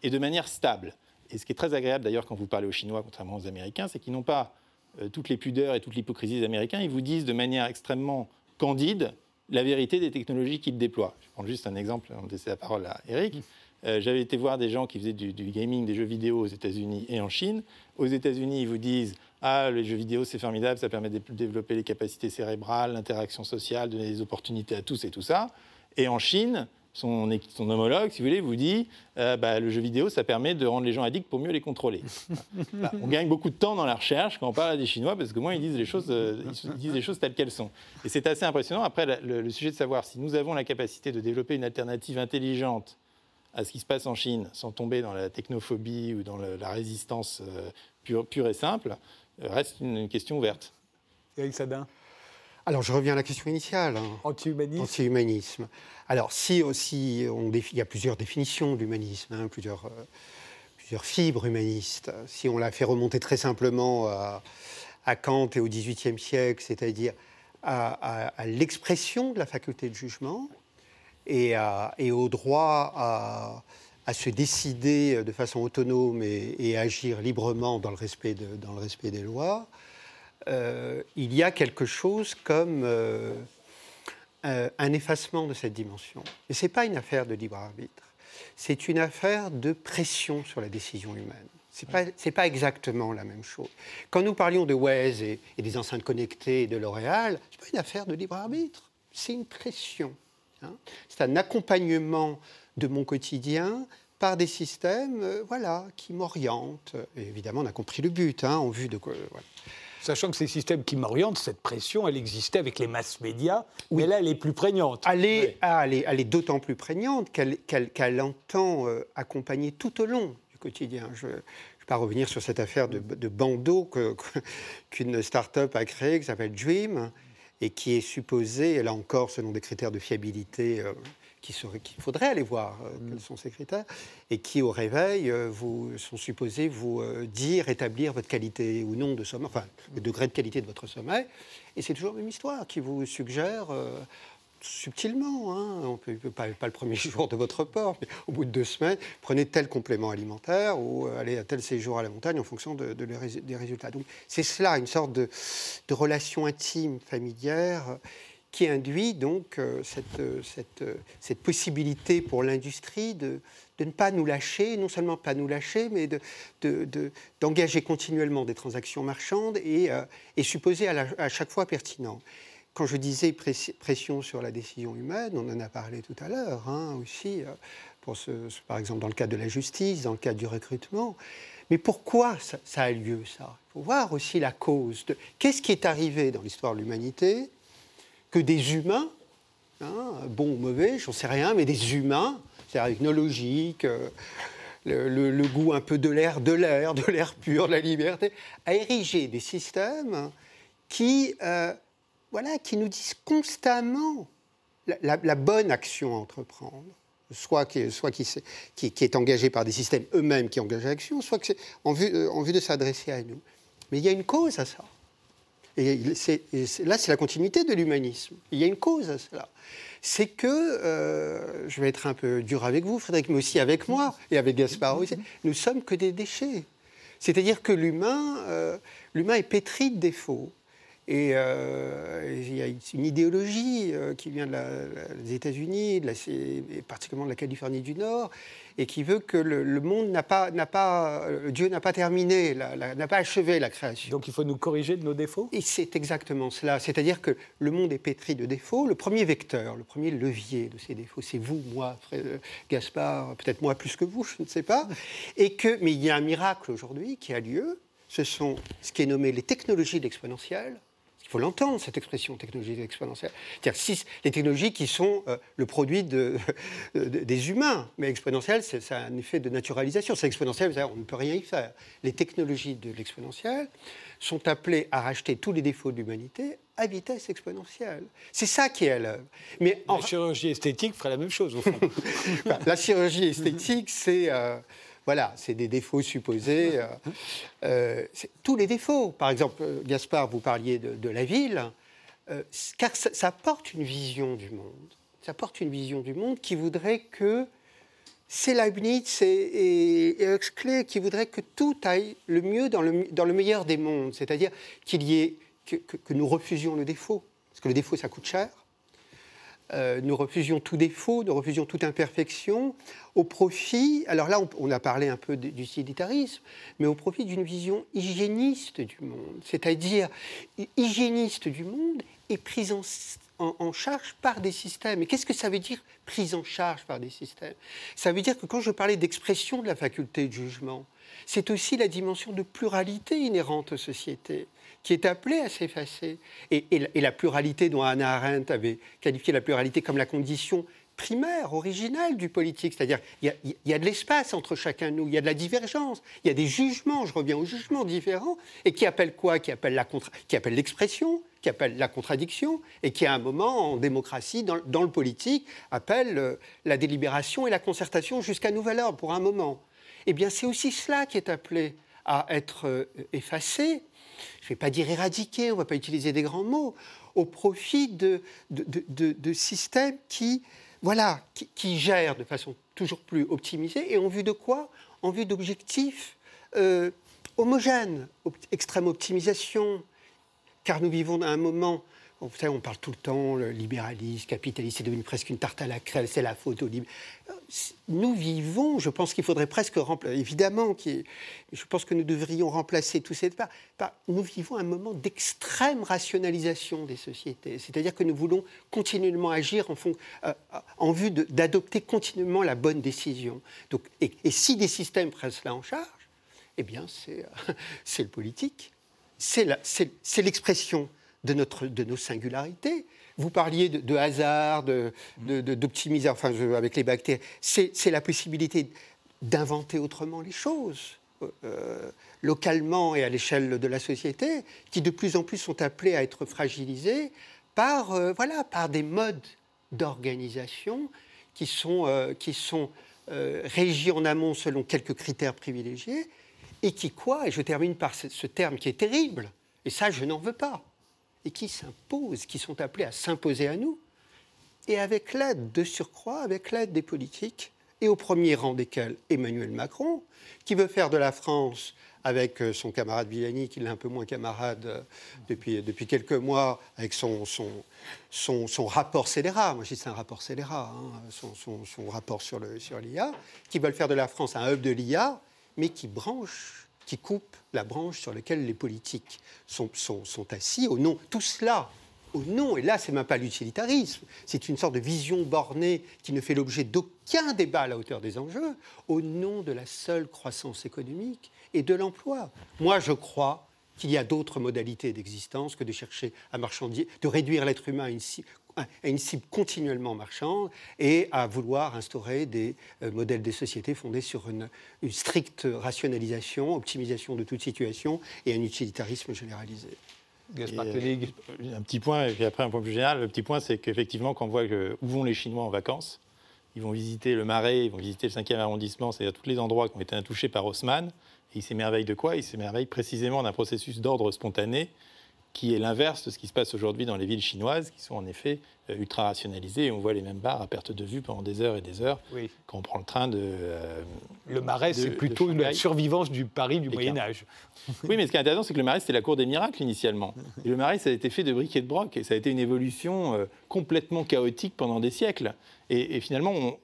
et de manière stable. Et ce qui est très agréable d'ailleurs quand vous parlez aux Chinois, contrairement aux Américains, c'est qu'ils n'ont pas euh, toutes les pudeurs et toute l'hypocrisie des Américains. Ils vous disent de manière extrêmement candide la vérité des technologies qu'ils déploient. Je prends juste un exemple, on laisse la parole à Eric. Euh, j'avais été voir des gens qui faisaient du, gaming, des jeux vidéo aux États-Unis et en Chine. Aux États-Unis, ils vous disent Ah, les jeux vidéo, c'est formidable, ça permet de développer les capacités cérébrales, l'interaction sociale, donner des opportunités à tous et tout ça. Et en Chine, son, homologue, si vous voulez, vous dit euh, bah, le jeu vidéo, ça permet de rendre les gens addicts pour mieux les contrôler. Bah, on gagne beaucoup de temps dans la recherche quand on parle à des Chinois parce que moins ils disent les choses, euh, ils disent les choses telles qu'elles sont. Et c'est assez impressionnant. Après, le, sujet de savoir si nous avons la capacité de développer une alternative intelligente à ce qui se passe en Chine, sans tomber dans la technophobie ou dans la résistance euh, pure, et simple, reste une, question ouverte. Eric Sadin alors, je reviens à la question initiale. Hein. Anti-humanisme. Anti-humanisme. Alors, si, si on il y a plusieurs définitions d'humanisme, hein, plusieurs, euh, plusieurs fibres humanistes. Si on la fait remonter très simplement à, Kant et au XVIIIe siècle, c'est-à-dire à, l'expression de la faculté de jugement et, et au droit à, se décider de façon autonome et, et, agir librement dans le respect, de, dans le respect des lois, euh, il y a quelque chose comme euh, un effacement de cette dimension. Et ce n'est pas une affaire de libre arbitre, c'est une affaire de pression sur la décision humaine. Ce n'est pas, exactement la même chose. Quand nous parlions de Waze et, des enceintes connectées et de L'Oréal, ce n'est pas une affaire de libre arbitre, c'est une pression. Hein. C'est un accompagnement de mon quotidien par des systèmes euh, voilà, qui m'orientent. évidemment, on a compris le but, hein, en vue de quoi. Sachant que ces systèmes qui m'orientent, cette pression, elle existait avec les masses médias, mais là, elle est plus prégnante. Elle est, ah, elle est, d'autant plus prégnante qu'elle entend euh, accompagner tout au long du quotidien. Je ne vais pas revenir sur cette affaire de, de bandeau qu'une start-up a créée, qui s'appelle Dream, et qui est supposée, là encore, selon des critères de fiabilité euh, qu'il faudrait aller voir euh, quels sont ces critères, et qui, au réveil, euh, vous, sont supposés vous euh, dire, établir votre qualité ou non de sommeil, enfin, le degré de qualité de votre sommeil. Et c'est toujours la même histoire qui vous suggère subtilement. Hein. On peut, pas, pas, le premier jour de votre port, mais au bout de deux semaines, prenez tel complément alimentaire ou allez à tel séjour à la montagne en fonction de, des résultats. Donc c'est cela, une sorte de, de relation intime, familière, qui induit donc euh, cette, euh, cette, possibilité pour l'industrie de, de, ne pas nous lâcher, non seulement pas nous lâcher, mais d'engager de, continuellement des transactions marchandes et, et supposées à, chaque fois pertinentes quand je disais pression sur la décision humaine, on en a parlé tout à l'heure hein, aussi, euh, par exemple dans le cadre de la justice, dans le cadre du recrutement. Mais pourquoi ça, a lieu, ça? Il faut voir aussi la cause. De... Qu'est-ce qui est arrivé dans l'histoire de l'humanité que des humains, hein, bons ou mauvais, j'en sais rien, mais des humains, c'est-à-dire technologiques, euh, le, goût un peu de l'air, de l'air, de l'air pur, de la liberté, a érigé des systèmes qui... Euh, voilà, qui nous disent constamment la, bonne action à entreprendre, soit, qui, soit qui, est engagée par des systèmes eux-mêmes qui engagent l'action, soit euh, en vue de s'adresser à nous. Mais il y a une cause à ça. Et, là, c'est la continuité de l'humanisme. Il y a une cause à cela. C'est que, euh, je vais être un peu dur avec vous, Frédéric, mais aussi avec moi et avec Gaspard aussi, nous sommes que des déchets. C'est-à-dire que l'humain, euh, l'humain est pétri de défauts. Et euh, il y a une idéologie euh, qui vient des États-Unis, et particulièrement de la Californie du Nord, et qui veut que le, monde n'a pas, n'a pas, euh, Dieu n'a pas terminé, n'a pas achevé la création. Donc il faut nous corriger de nos défauts? Et c'est exactement cela. C'est-à-dire que le monde est pétri de défauts. Le premier vecteur, le premier levier de ces défauts, c'est vous, moi, Gaspard, peut-être moi plus que vous, je ne sais pas. Et que, mais il y a un miracle aujourd'hui qui a lieu. Ce sont ce qui est nommé les technologies d'exponentielle faut l'entendre, cette expression technologie exponentielle. C'est-à-dire les technologies qui sont euh, le produit de, des humains. Mais exponentielle, c'est un effet de naturalisation. C'est exponentiel, on ne peut rien y faire. Les technologies de l'exponentielle sont appelées à racheter tous les défauts de l'humanité à vitesse exponentielle. C'est ça qui est à l'œuvre. Mais la chirurgie esthétique ferait la même chose, au fond. la chirurgie esthétique, c'est... Euh, voilà, c'est des défauts supposés. Euh, euh, tous les défauts. Par exemple, euh, Gaspard, vous parliez de, la ville, car ça, apporte une vision du monde. Ça apporte une vision du monde qui voudrait que c'est Leibniz et, et, Huxley qui voudraient que tout aille le mieux dans le, dans le meilleur des mondes, c'est-à-dire qu'il y ait que, que, nous refusions le défaut, parce que le défaut ça coûte cher, euh, nous refusions tout défaut, nous refusions toute imperfection, au profit, alors là on, a parlé un peu d'utilitarisme, mais au profit d'une vision hygiéniste du monde, c'est-à-dire hygiéniste du monde et prise en, charge par des systèmes. Et qu'est-ce que ça veut dire prise en charge par des systèmes? Ça veut dire que quand je parlais d'expression de la faculté de jugement, c'est aussi la dimension de pluralité inhérente aux sociétés qui est appelée à s'effacer. Et, la pluralité dont Hannah Arendt avait qualifié la pluralité comme la condition primaire, originale du politique. C'est-à-dire il y, a de l'espace entre chacun de nous, il y a de la divergence, il y a des jugements, je reviens aux jugements différents, et qui appellent quoi? Qui appellent l'expression, qui appellent la contradiction, et qui à un moment, en démocratie, dans, le politique, appellent euh, la délibération et la concertation jusqu'à nouvel ordre pour un moment. Eh bien c'est aussi cela qui est appelé à être euh, effacé je ne vais pas dire éradiquer, on ne va pas utiliser des grands mots, au profit de, de, systèmes qui, voilà, qui, gèrent de façon toujours plus optimisée et en vue de quoi? En vue d'objectifs euh, homogènes, extrême optimisation, car nous vivons à un moment vous savez, on parle tout le temps, le libéralisme, capitalisme, c'est devenu presque une tarte à la crème, c'est la faute au libre. Nous vivons, je pense qu'il faudrait presque remplacer, évidemment, je pense que nous devrions remplacer tout ces par, par nous vivons un moment d'extrême rationalisation des sociétés. C'est-à-dire que nous voulons continuellement agir en, euh, en vue d'adopter continuellement la bonne décision. Donc, et, si des systèmes prennent cela en charge, eh bien, c'est euh, le politique. C'est l'expression de, de nos singularités. Vous parliez de, hasard, d'optimisation, enfin, avec les bactéries. C'est la possibilité d'inventer autrement les choses, euh, localement et à l'échelle de la société, qui de plus en plus sont appelés à être fragilisés par, euh, voilà, par des modes d'organisation qui sont, euh, qui sont régis en amont selon quelques critères privilégiés, et qui quoi Et je termine par ce terme qui est terrible, et ça je n'en veux pas et qui s'imposent, qui sont appelés à s'imposer à nous, et avec l'aide de surcroît, avec l'aide des politiques, et au premier rang desquels Emmanuel Macron, qui veut faire de la France avec euh, son camarade Villani, qui est un peu moins camarade euh, depuis, depuis quelques mois, avec son, son, son, rapport scélérat, moi je dis c'est un rapport scélérat, hein, son, son, rapport sur l'IA, sur qui veulent faire de la France un hub de l'IA, mais qui branche, qui coupe la branche sur laquelle les politiques sont, sont, assis au nom. Tout cela au nom, et là c'est même pas l'utilitarisme, c'est une sorte de vision bornée qui ne fait l'objet d'aucun débat à la hauteur des enjeux, au nom de la seule croissance économique et de l'emploi. Moi je crois qu'il y a d'autres modalités d'existence que de chercher à marchandiser, de réduire l'être humain à une, cible, continuellement marchande et à vouloir instaurer des euh, modèles des sociétés fondés sur une, stricte rationalisation, optimisation de toute situation et un utilitarisme généralisé. Euh, un petit point, et puis après un point plus général. Le petit point, c'est qu'effectivement, quand on voit où vont les Chinois en vacances, ils vont visiter le Marais, ils vont visiter le 5e arrondissement, c'est-à-dire tous les endroits qui ont été intouchés par Haussmann. Et ils s'émerveillent de quoi? Ils s'émerveillent précisément d'un processus d'ordre spontané qui est l'inverse de ce qui se passe aujourd'hui dans les villes chinoises, qui sont en effet euh, ultra rationalisées. Et on voit les mêmes bars à perte de vue pendant des heures et des heures quand on prend le train de. Euh, le Marais, c'est plutôt une survivance du Paris du Moyen Âge. oui, mais ce qui est intéressant, c'est que le Marais, c'était la cour des miracles initialement. Et le Marais, ça a été fait de briques et de broc, et ça a été une évolution euh, complètement chaotique pendant des siècles. Et, finalement, on,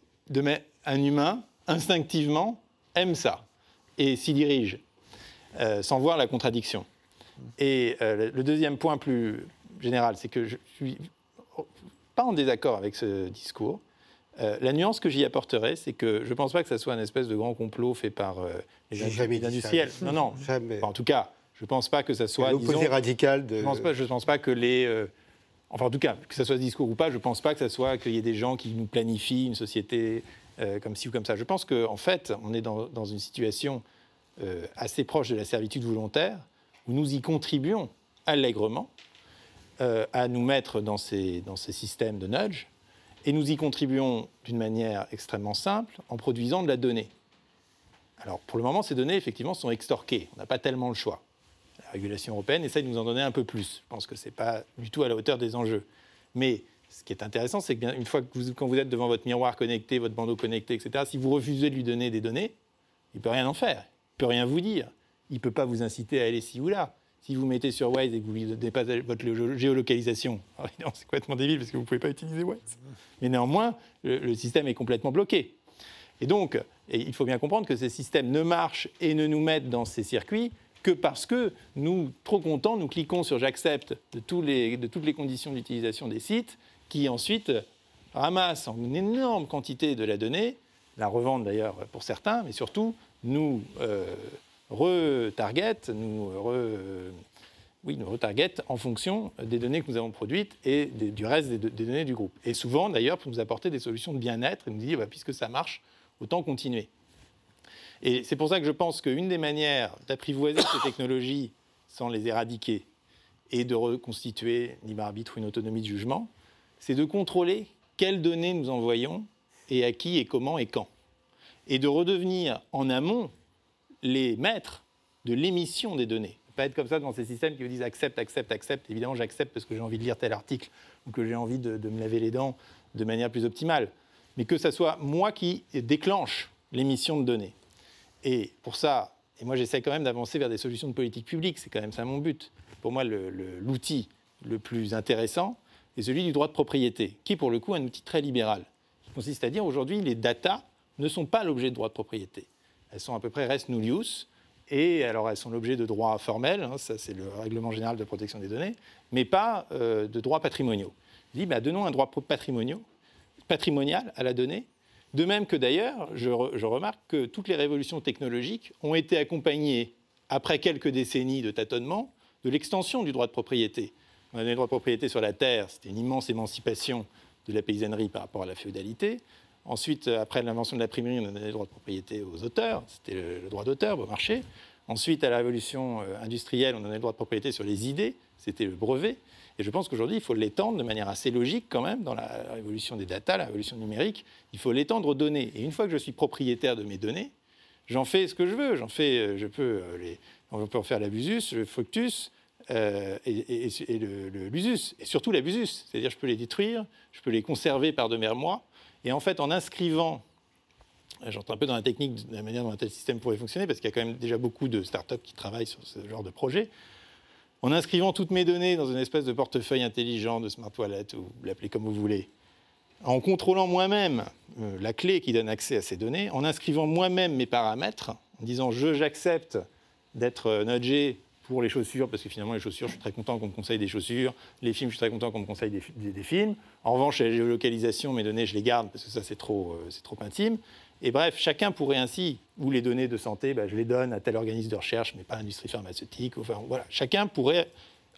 un humain, instinctivement, aime ça et s'y dirige, sans voir la contradiction. Et euh, le deuxième point plus général, c'est que je suis pas en désaccord avec ce discours. Euh, la nuance que j'y apporterai, c'est que je ne pense pas que ça soit un espèce de grand complot fait par euh, les, industriels. Non, non. en tout cas, je ne pense pas que ça soit. L'opposé radical de. Je ne pense, pas que les. enfin, en tout cas, que ça soit discours ou pas, je ne pense pas que ça soit qu'il y ait des gens qui nous planifient une société comme ci ou comme ça. Je pense qu'en en fait, on est dans, dans une situation assez proche de la servitude volontaire nous y contribuons allègrement euh, à nous mettre dans ces, systèmes de nudge, et nous y contribuons d'une manière extrêmement simple en produisant de la donnée. Alors pour le moment, ces données, effectivement, sont extorquées. On n'a pas tellement le choix. La régulation européenne essaie de nous en donner un peu plus. Je pense que ce n'est pas du tout à la hauteur des enjeux. Mais ce qui est intéressant, c'est que une fois que vous, quand vous êtes devant votre miroir connecté, votre bandeau connecté, etc., si vous refusez de lui donner des données, il ne peut rien en faire. Il ne peut rien vous dire il ne peut pas vous inciter à aller ci ou là. Si vous mettez sur Waze et que vous ne donnez pas votre géolocalisation, c'est complètement débile parce que vous ne pouvez pas utiliser Waze. Mais néanmoins, le, système est complètement bloqué. Et donc, il faut bien comprendre que ces systèmes ne marchent et ne nous mettent dans ces circuits que parce que nous, trop contents, nous cliquons sur j'accepte de, de toutes les conditions d'utilisation des sites qui ensuite ramassent en une énorme quantité de la donnée, la revendent d'ailleurs pour certains, mais surtout nous euh, retarget, nous, oui, nous retarget en fonction des données que nous avons produites et du reste des, données du groupe. Et souvent, d'ailleurs, pour nous apporter des solutions de bien-être et nous dire, bah, puisque ça marche, autant continuer. Et c'est pour ça que je pense qu'une des manières d'apprivoiser ces technologies sans les éradiquer et de reconstituer libre arbitre ou une autonomie de jugement, c'est de contrôler quelles données nous envoyons et à qui et comment et quand. Et de redevenir en amont les maîtres de l'émission des données. Pas être comme ça dans ces systèmes qui vous disent accepte, accepte, accepte. Évidemment, j'accepte parce que j'ai envie de lire tel article ou que j'ai envie de, me laver les dents de manière plus optimale. Mais que ce soit moi qui déclenche l'émission de données. Et pour ça, et moi j'essaie quand même d'avancer vers des solutions de politique publique, c'est quand même ça mon but. Pour moi, l'outil le, plus intéressant est celui du droit de propriété, qui est pour le coup un outil très libéral, qui consiste à dire aujourd'hui les datas ne sont pas l'objet de droit de propriété. Elles sont à peu près res nullius. Et alors, elles sont l'objet de droits formels, hein, ça c'est le règlement général de protection des données, mais pas euh, de droits patrimoniaux. Il dit, bah, donnons un droit patrimonial à la donnée, de même que d'ailleurs, je, je, remarque que toutes les révolutions technologiques ont été accompagnées, après quelques décennies de tâtonnement, de l'extension du droit de propriété. On avait le droit de propriété sur la terre, c'était une immense émancipation de la paysannerie par rapport à la féodalité. Ensuite, euh, après l'invention de la primerie, on a donné le droit de propriété aux auteurs, c'était le, droit d'auteur, marché. Ensuite, à la révolution euh, industrielle, on a donné le droit de propriété sur les idées, c'était le brevet. Et je pense qu'aujourd'hui, il faut l'étendre de manière assez logique quand même dans la révolution des data, la révolution numérique. Il faut l'étendre aux données. Et une fois que je suis propriétaire de mes données, j'en fais ce que je veux. J'en fais, euh, je peux, on peut en faire l'abusus, le fructus, euh, et, le, l'usus, et surtout la busus. C'est-à-dire, je peux les détruire, je peux les conserver par de mer mois. Et en fait, en inscrivant, j'entends un peu dans la technique de la manière dont un tel système pourrait fonctionner, parce qu'il y a quand même déjà beaucoup de startups qui travaillent sur ce genre de projet. En inscrivant toutes mes données dans une espèce de portefeuille intelligent, de smart wallet, ou l'appelez comme vous voulez, en contrôlant moi-même euh, la clé qui donne accès à ces données, en inscrivant moi-même mes paramètres, en disant je j'accepte d'être nudgé pour les chaussures, parce que finalement les chaussures, je suis très content qu'on me conseille des chaussures, les films, je suis très content qu'on me conseille des, films. En revanche, la géolocalisation, mes données, je les garde parce que ça c'est trop, euh, trop intime. Et bref, chacun pourrait ainsi, ou les données de santé, bah, je les donne à tel organisme de recherche, mais pas à l'industrie pharmaceutique. Enfin, voilà. Chacun pourrait,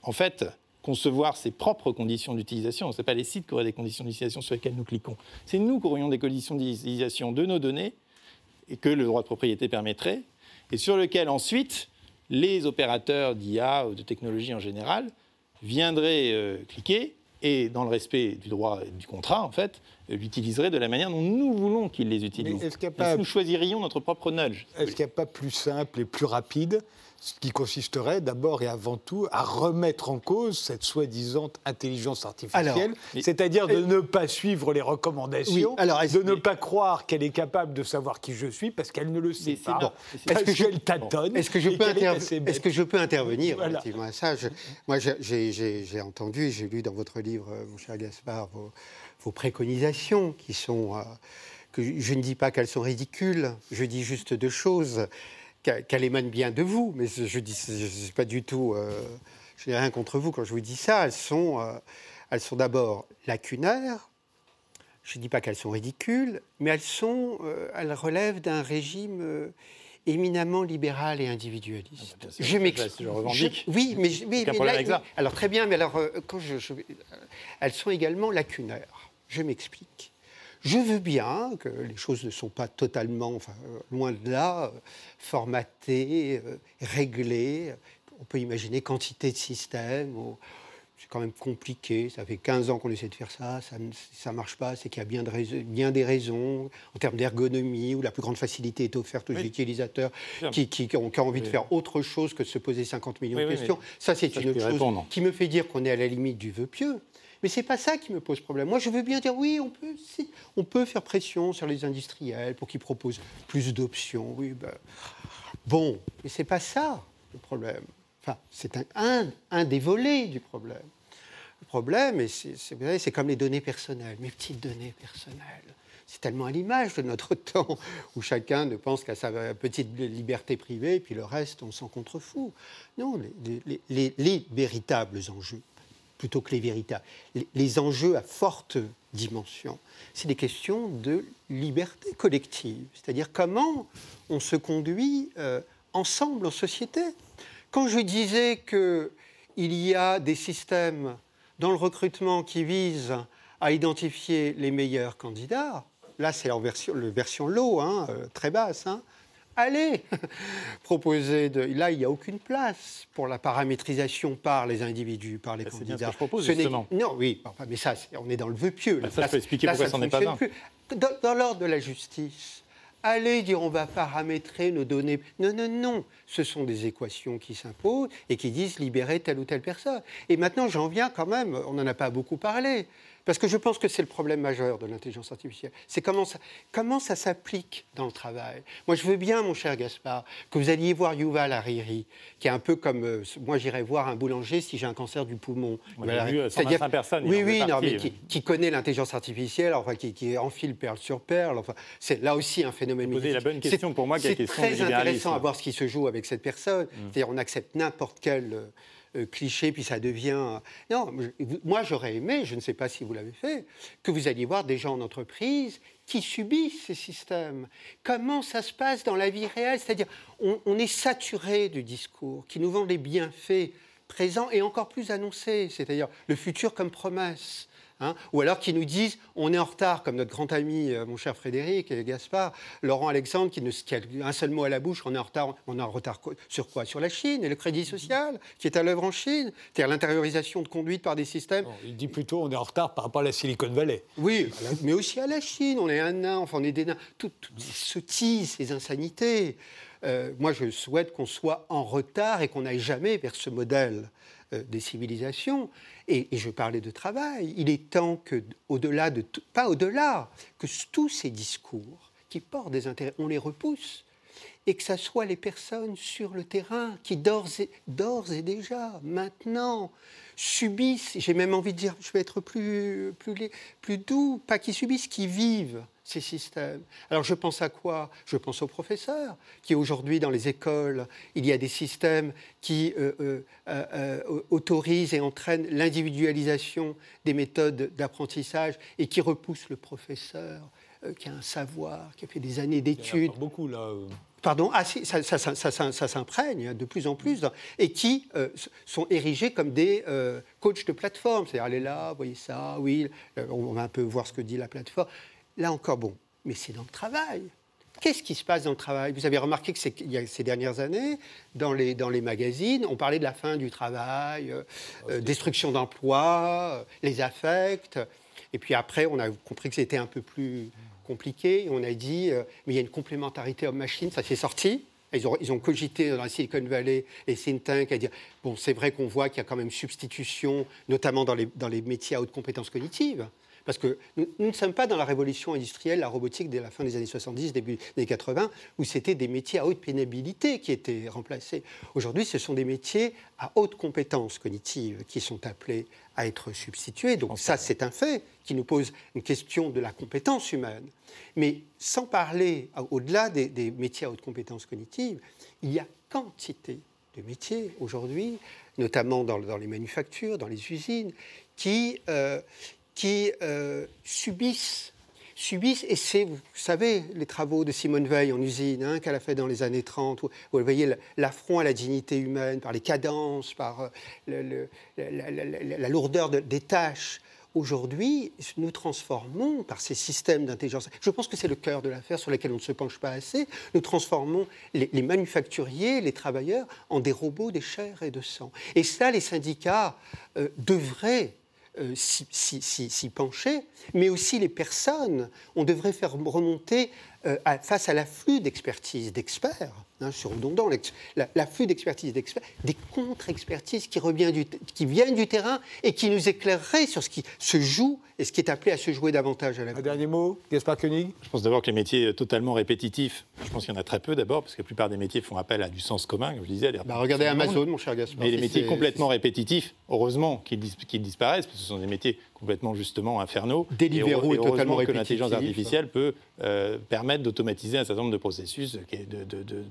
en fait, concevoir ses propres conditions d'utilisation. Ce n'est pas les sites qui auraient des conditions d'utilisation sur lesquelles nous cliquons. C'est nous qui aurions des conditions d'utilisation de nos données et que le droit de propriété permettrait, et sur lequel ensuite les opérateurs d'IA ou de technologie en général viendraient euh, cliquer et, dans le respect du droit et du contrat, en fait, l'utiliseraient de la manière dont nous voulons qu'ils les utilisent. Est-ce nous choisirions notre propre nudge. Est-ce qu'il n'y a pas plus simple et plus rapide ce qui consisterait d'abord et avant tout à remettre en cause cette soi-disant intelligence artificielle, c'est-à-dire de ne pas suivre les recommandations, de ne pas croire qu'elle est capable de savoir qui je suis parce qu'elle ne le sait pas, Est-ce que je tâtonne. Est-ce que, je peux est-ce que je peux intervenir relativement à ça Moi, j'ai entendu j'ai lu dans votre livre, euh, mon cher Gaspard, vos, préconisations qui sont... Euh, que je ne dis pas qu'elles sont ridicules, je dis juste deux choses qu'elle émane bien de vous, mais je dis, je pas du tout, euh, je n'ai rien contre vous quand je vous dis ça. Elles sont, euh, elles sont d'abord lacunaires. Je ne dis pas qu'elles sont ridicules, mais elles sont, euh, elles relèvent d'un régime éminemment libéral et individualiste. Ah, bah, je m'explique. Je, oui, mais, mais, là, alors très bien, mais alors quand je, elles sont également lacunaires. Je m'explique. Je veux bien que les choses ne sont pas totalement, enfin, euh, loin de là, euh, formatées, euh, réglées. On peut imaginer quantité de systèmes. C'est quand même compliqué. Ça fait 15 ans qu'on essaie de faire ça. Ça ne marche pas. C'est qu'il y a bien, de bien, des raisons en termes d'ergonomie où la plus grande facilité est offerte aux utilisateurs qui, ont, envie de faire autre chose que de se poser 50 millions de questions. Ça, c'est une autre chose qui me fait dire qu'on est à la limite du vœu pieux. Mais ce n'est pas ça qui me pose problème. Moi, je veux bien dire, oui, on peut, on peut faire pression sur les industriels pour qu'ils proposent plus d'options. Oui, ben, bon, mais ce n'est pas ça le problème. Enfin, c'est un, un, des volets du problème. Le problème, c'est comme les données personnelles, mes petites données personnelles. C'est tellement à l'image de notre temps où chacun ne pense qu'à sa petite liberté privée, et puis le reste, on s'en contrefout. Non, les, les, les véritables enjeux, plutôt que les véritables. Les enjeux à forte dimension, c'est des questions de liberté collective, c'est-à-dire comment on se conduit euh, ensemble en société. Quand je disais qu'il y a des systèmes dans le recrutement qui visent à identifier les meilleurs candidats, là c'est la version, version low, hein, euh, très basse, hein, allez proposer de. Là, il n'y a aucune place pour la paramétrisation par les individus, par les candidats. C'est ce que je propose, justement. Non, oui, mais ça, on est dans le vœu pieux. ça, je peux expliquer pourquoi ça n'en est pas un. Dans, dans l'ordre de la justice, allez dire on va paramétrer nos données. Non, non, non. Ce sont des équations qui s'imposent et qui disent libérer telle ou telle personne. Et maintenant, j'en viens quand même, on n'en a pas beaucoup parlé, parce que je pense que c'est le problème majeur de l'intelligence artificielle. C'est comment ça, comment ça s'applique dans le travail. Moi, je veux bien, mon cher Gaspard, que vous alliez voir Yuval Hariri, qui est un peu comme euh, moi, j'irais voir un boulanger si j'ai un cancer du poumon. Euh, C'est-à-dire, personnes. Oui, oui, non, mais qui, connaît l'intelligence artificielle, enfin, qui, qui, enfile perle sur perle. Enfin, c'est là aussi un phénomène. Vous posez la bonne question pour moi. C'est très intéressant à voir ce qui se joue avec cette personne. Mm. C'est-à-dire, on accepte n'importe quel euh, euh, cliché, puis ça devient... Non, moi j'aurais aimé, je ne sais pas si vous l'avez fait, que vous alliez voir des gens en entreprise qui subissent ces systèmes. Comment ça se passe dans la vie réelle? C'est-à-dire, on, on, est saturé du discours qui nous vend les bienfaits présents et encore plus annoncés, c'est-à-dire le futur comme promesse. Hein, ou alors qui nous disent on est en retard, comme notre grand ami, euh, mon cher Frédéric et Gaspard, Laurent Alexandre, qui, ne, a un seul mot à la bouche, on est en retard, on est en retard sur quoi? Sur la Chine et le crédit social qui est à l'œuvre en Chine, c'est-à-dire l'intériorisation de conduite par des systèmes. il dit plutôt on est en retard par rapport à la Silicon Valley. Oui, mais aussi à la Chine, on est un nain, enfin on est des nains. Tout, tout, ce ces insanités. euh, moi, je souhaite qu'on soit en retard et qu'on n'aille jamais vers ce modèle des civilisations. Et, je parlais de travail. Il est temps que, au-delà de, pas au-delà, que tous ces discours qui portent des intérêts, on les repousse et que ce soit les personnes sur le terrain qui d'ores et, et, déjà, maintenant, subissent, j'ai même envie de dire, je vais être plus, plus doux, pas qui subissent, qui vivent ces systèmes. Alors je pense à quoi? Je pense aux professeurs, qui aujourd'hui dans les écoles, il y a des systèmes qui euh, euh, euh, autorisent et entraînent l'individualisation des méthodes d'apprentissage et qui repoussent le professeur qui a un savoir, qui a fait des années d'études. beaucoup là. Pardon, ah, si, ça, s'imprègne de plus en plus, et qui sont érigés comme des coachs de plateforme. C'est-à-dire, allez là, voyez ça, oui, on va un peu voir ce que dit la plateforme. Là encore, bon, mais c'est dans le travail. Qu'est-ce qui se passe dans le travail? Vous avez remarqué que ces dernières années, dans les, dans les magazines, on parlait de la fin du travail, euh, euh, destruction d'emplois, euh, les affects. Et puis après, on a compris que c'était un peu plus compliqué. On a dit, mais il y a une complémentarité homme-machine, ça s'est sorti. Ils ont, ils ont, cogité dans la Silicon Valley, les think tanks, à dire bon, c'est vrai qu'on voit qu'il y a quand même substitution, notamment dans les, dans les métiers à haute compétence cognitive. Parce que nous, ne sommes pas dans la révolution industrielle, la robotique dès la fin des années 70, début des années 80, où c'était des métiers à haute pénibilité qui étaient remplacés. Aujourd'hui, ce sont des métiers à haute compétence cognitive qui sont appelés à être substitués. Donc ça, c'est un fait qui nous pose une question de la compétence humaine. Mais sans parler au-delà des, métiers à haute compétence cognitive, il y a quantité de métiers aujourd'hui, notamment dans, les manufactures, dans les usines, qui, euh, qui euh, subissent, subissent, et c'est, vous savez, les travaux de Simone Veil en usine, hein, qu'elle a fait dans les années 30, où, vous voyez l'affront à la dignité humaine, par les cadences, par euh, la, lourdeur des tâches. Aujourd'hui, nous transformons par ces systèmes d'intelligence, je pense que c'est le cœur de l'affaire sur lequel on ne se penche pas assez, nous transformons les, manufacturiers, les travailleurs en des robots, des chairs et de sang. Et ça, les syndicats euh, devraient euh, s'y pencher, mais aussi les personnes. On devrait faire remonter euh, face à l'afflux d'expertise d'experts, hein, sur redondant, l'afflux d'expertise d'experts, des contre-expertises qui, qui viennent du terrain et qui nous éclaireraient sur ce qui se joue et ce qui est appelé à se jouer davantage à la Un dernier mot, Gaspard Koenig? Je pense d'abord que les métiers totalement répétitifs, je pense qu'il y en a très peu d'abord, parce que la plupart des métiers font appel à du sens commun, comme je disais. Bah, regardez Amazon, mon cher Gaspard. Mais les métiers complètement répétitifs, heureusement qu'ils disparaissent, parce que ce sont des métiers complètement justement infernaux. Deliveroo et, est totalement que l'intelligence artificielle peut euh, permettre d'automatiser un certain nombre de processus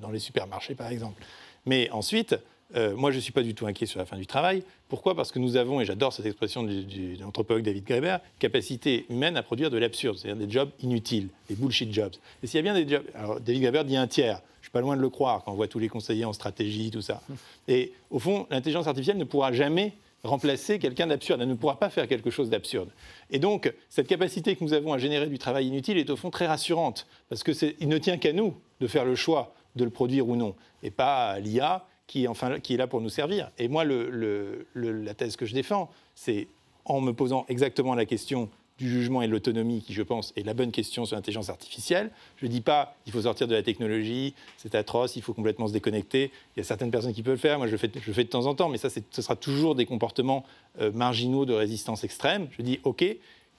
dans les supermarchés, par exemple. Mais ensuite, euh, moi, je ne suis pas du tout inquiet sur la fin du travail. Pourquoi? Parce que nous avons, et j'adore cette expression de l'anthropologue David Graeber, capacité humaine à produire de l'absurde, c'est-à-dire des jobs inutiles, des bullshit jobs. Et s'il y a bien des jobs. Alors, David Graeber dit un tiers. Je suis pas loin de le croire quand on voit tous les conseillers en stratégie, tout ça. Et au fond, l'intelligence artificielle ne pourra jamais remplacer quelqu'un d'absurde. Elle ne pourra pas faire quelque chose d'absurde. Et donc, cette capacité que nous avons à générer du travail inutile est au fond très rassurante, parce qu'il ne tient qu'à nous de faire le choix de le produire ou non, et pas l'IA qui, enfin, qui est là pour nous servir. Et moi, la thèse que je défends, c'est en me posant exactement la question du jugement et de l'autonomie, qui, je pense, est la bonne question sur l'intelligence artificielle. Je ne dis pas qu'il faut sortir de la technologie, c'est atroce, il faut complètement se déconnecter. Il y a certaines personnes qui peuvent le faire, moi je le fais de temps en temps, mais ça, ce sera toujours des comportements euh, marginaux de résistance extrême. Je dis, OK,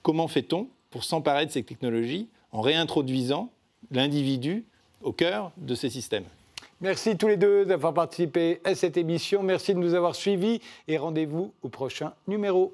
comment fait-on pour s'emparer de ces technologies en réintroduisant l'individu au cœur de ces systèmes Merci tous les deux d'avoir participé à cette émission. Merci de nous avoir suivis et rendez-vous au prochain numéro.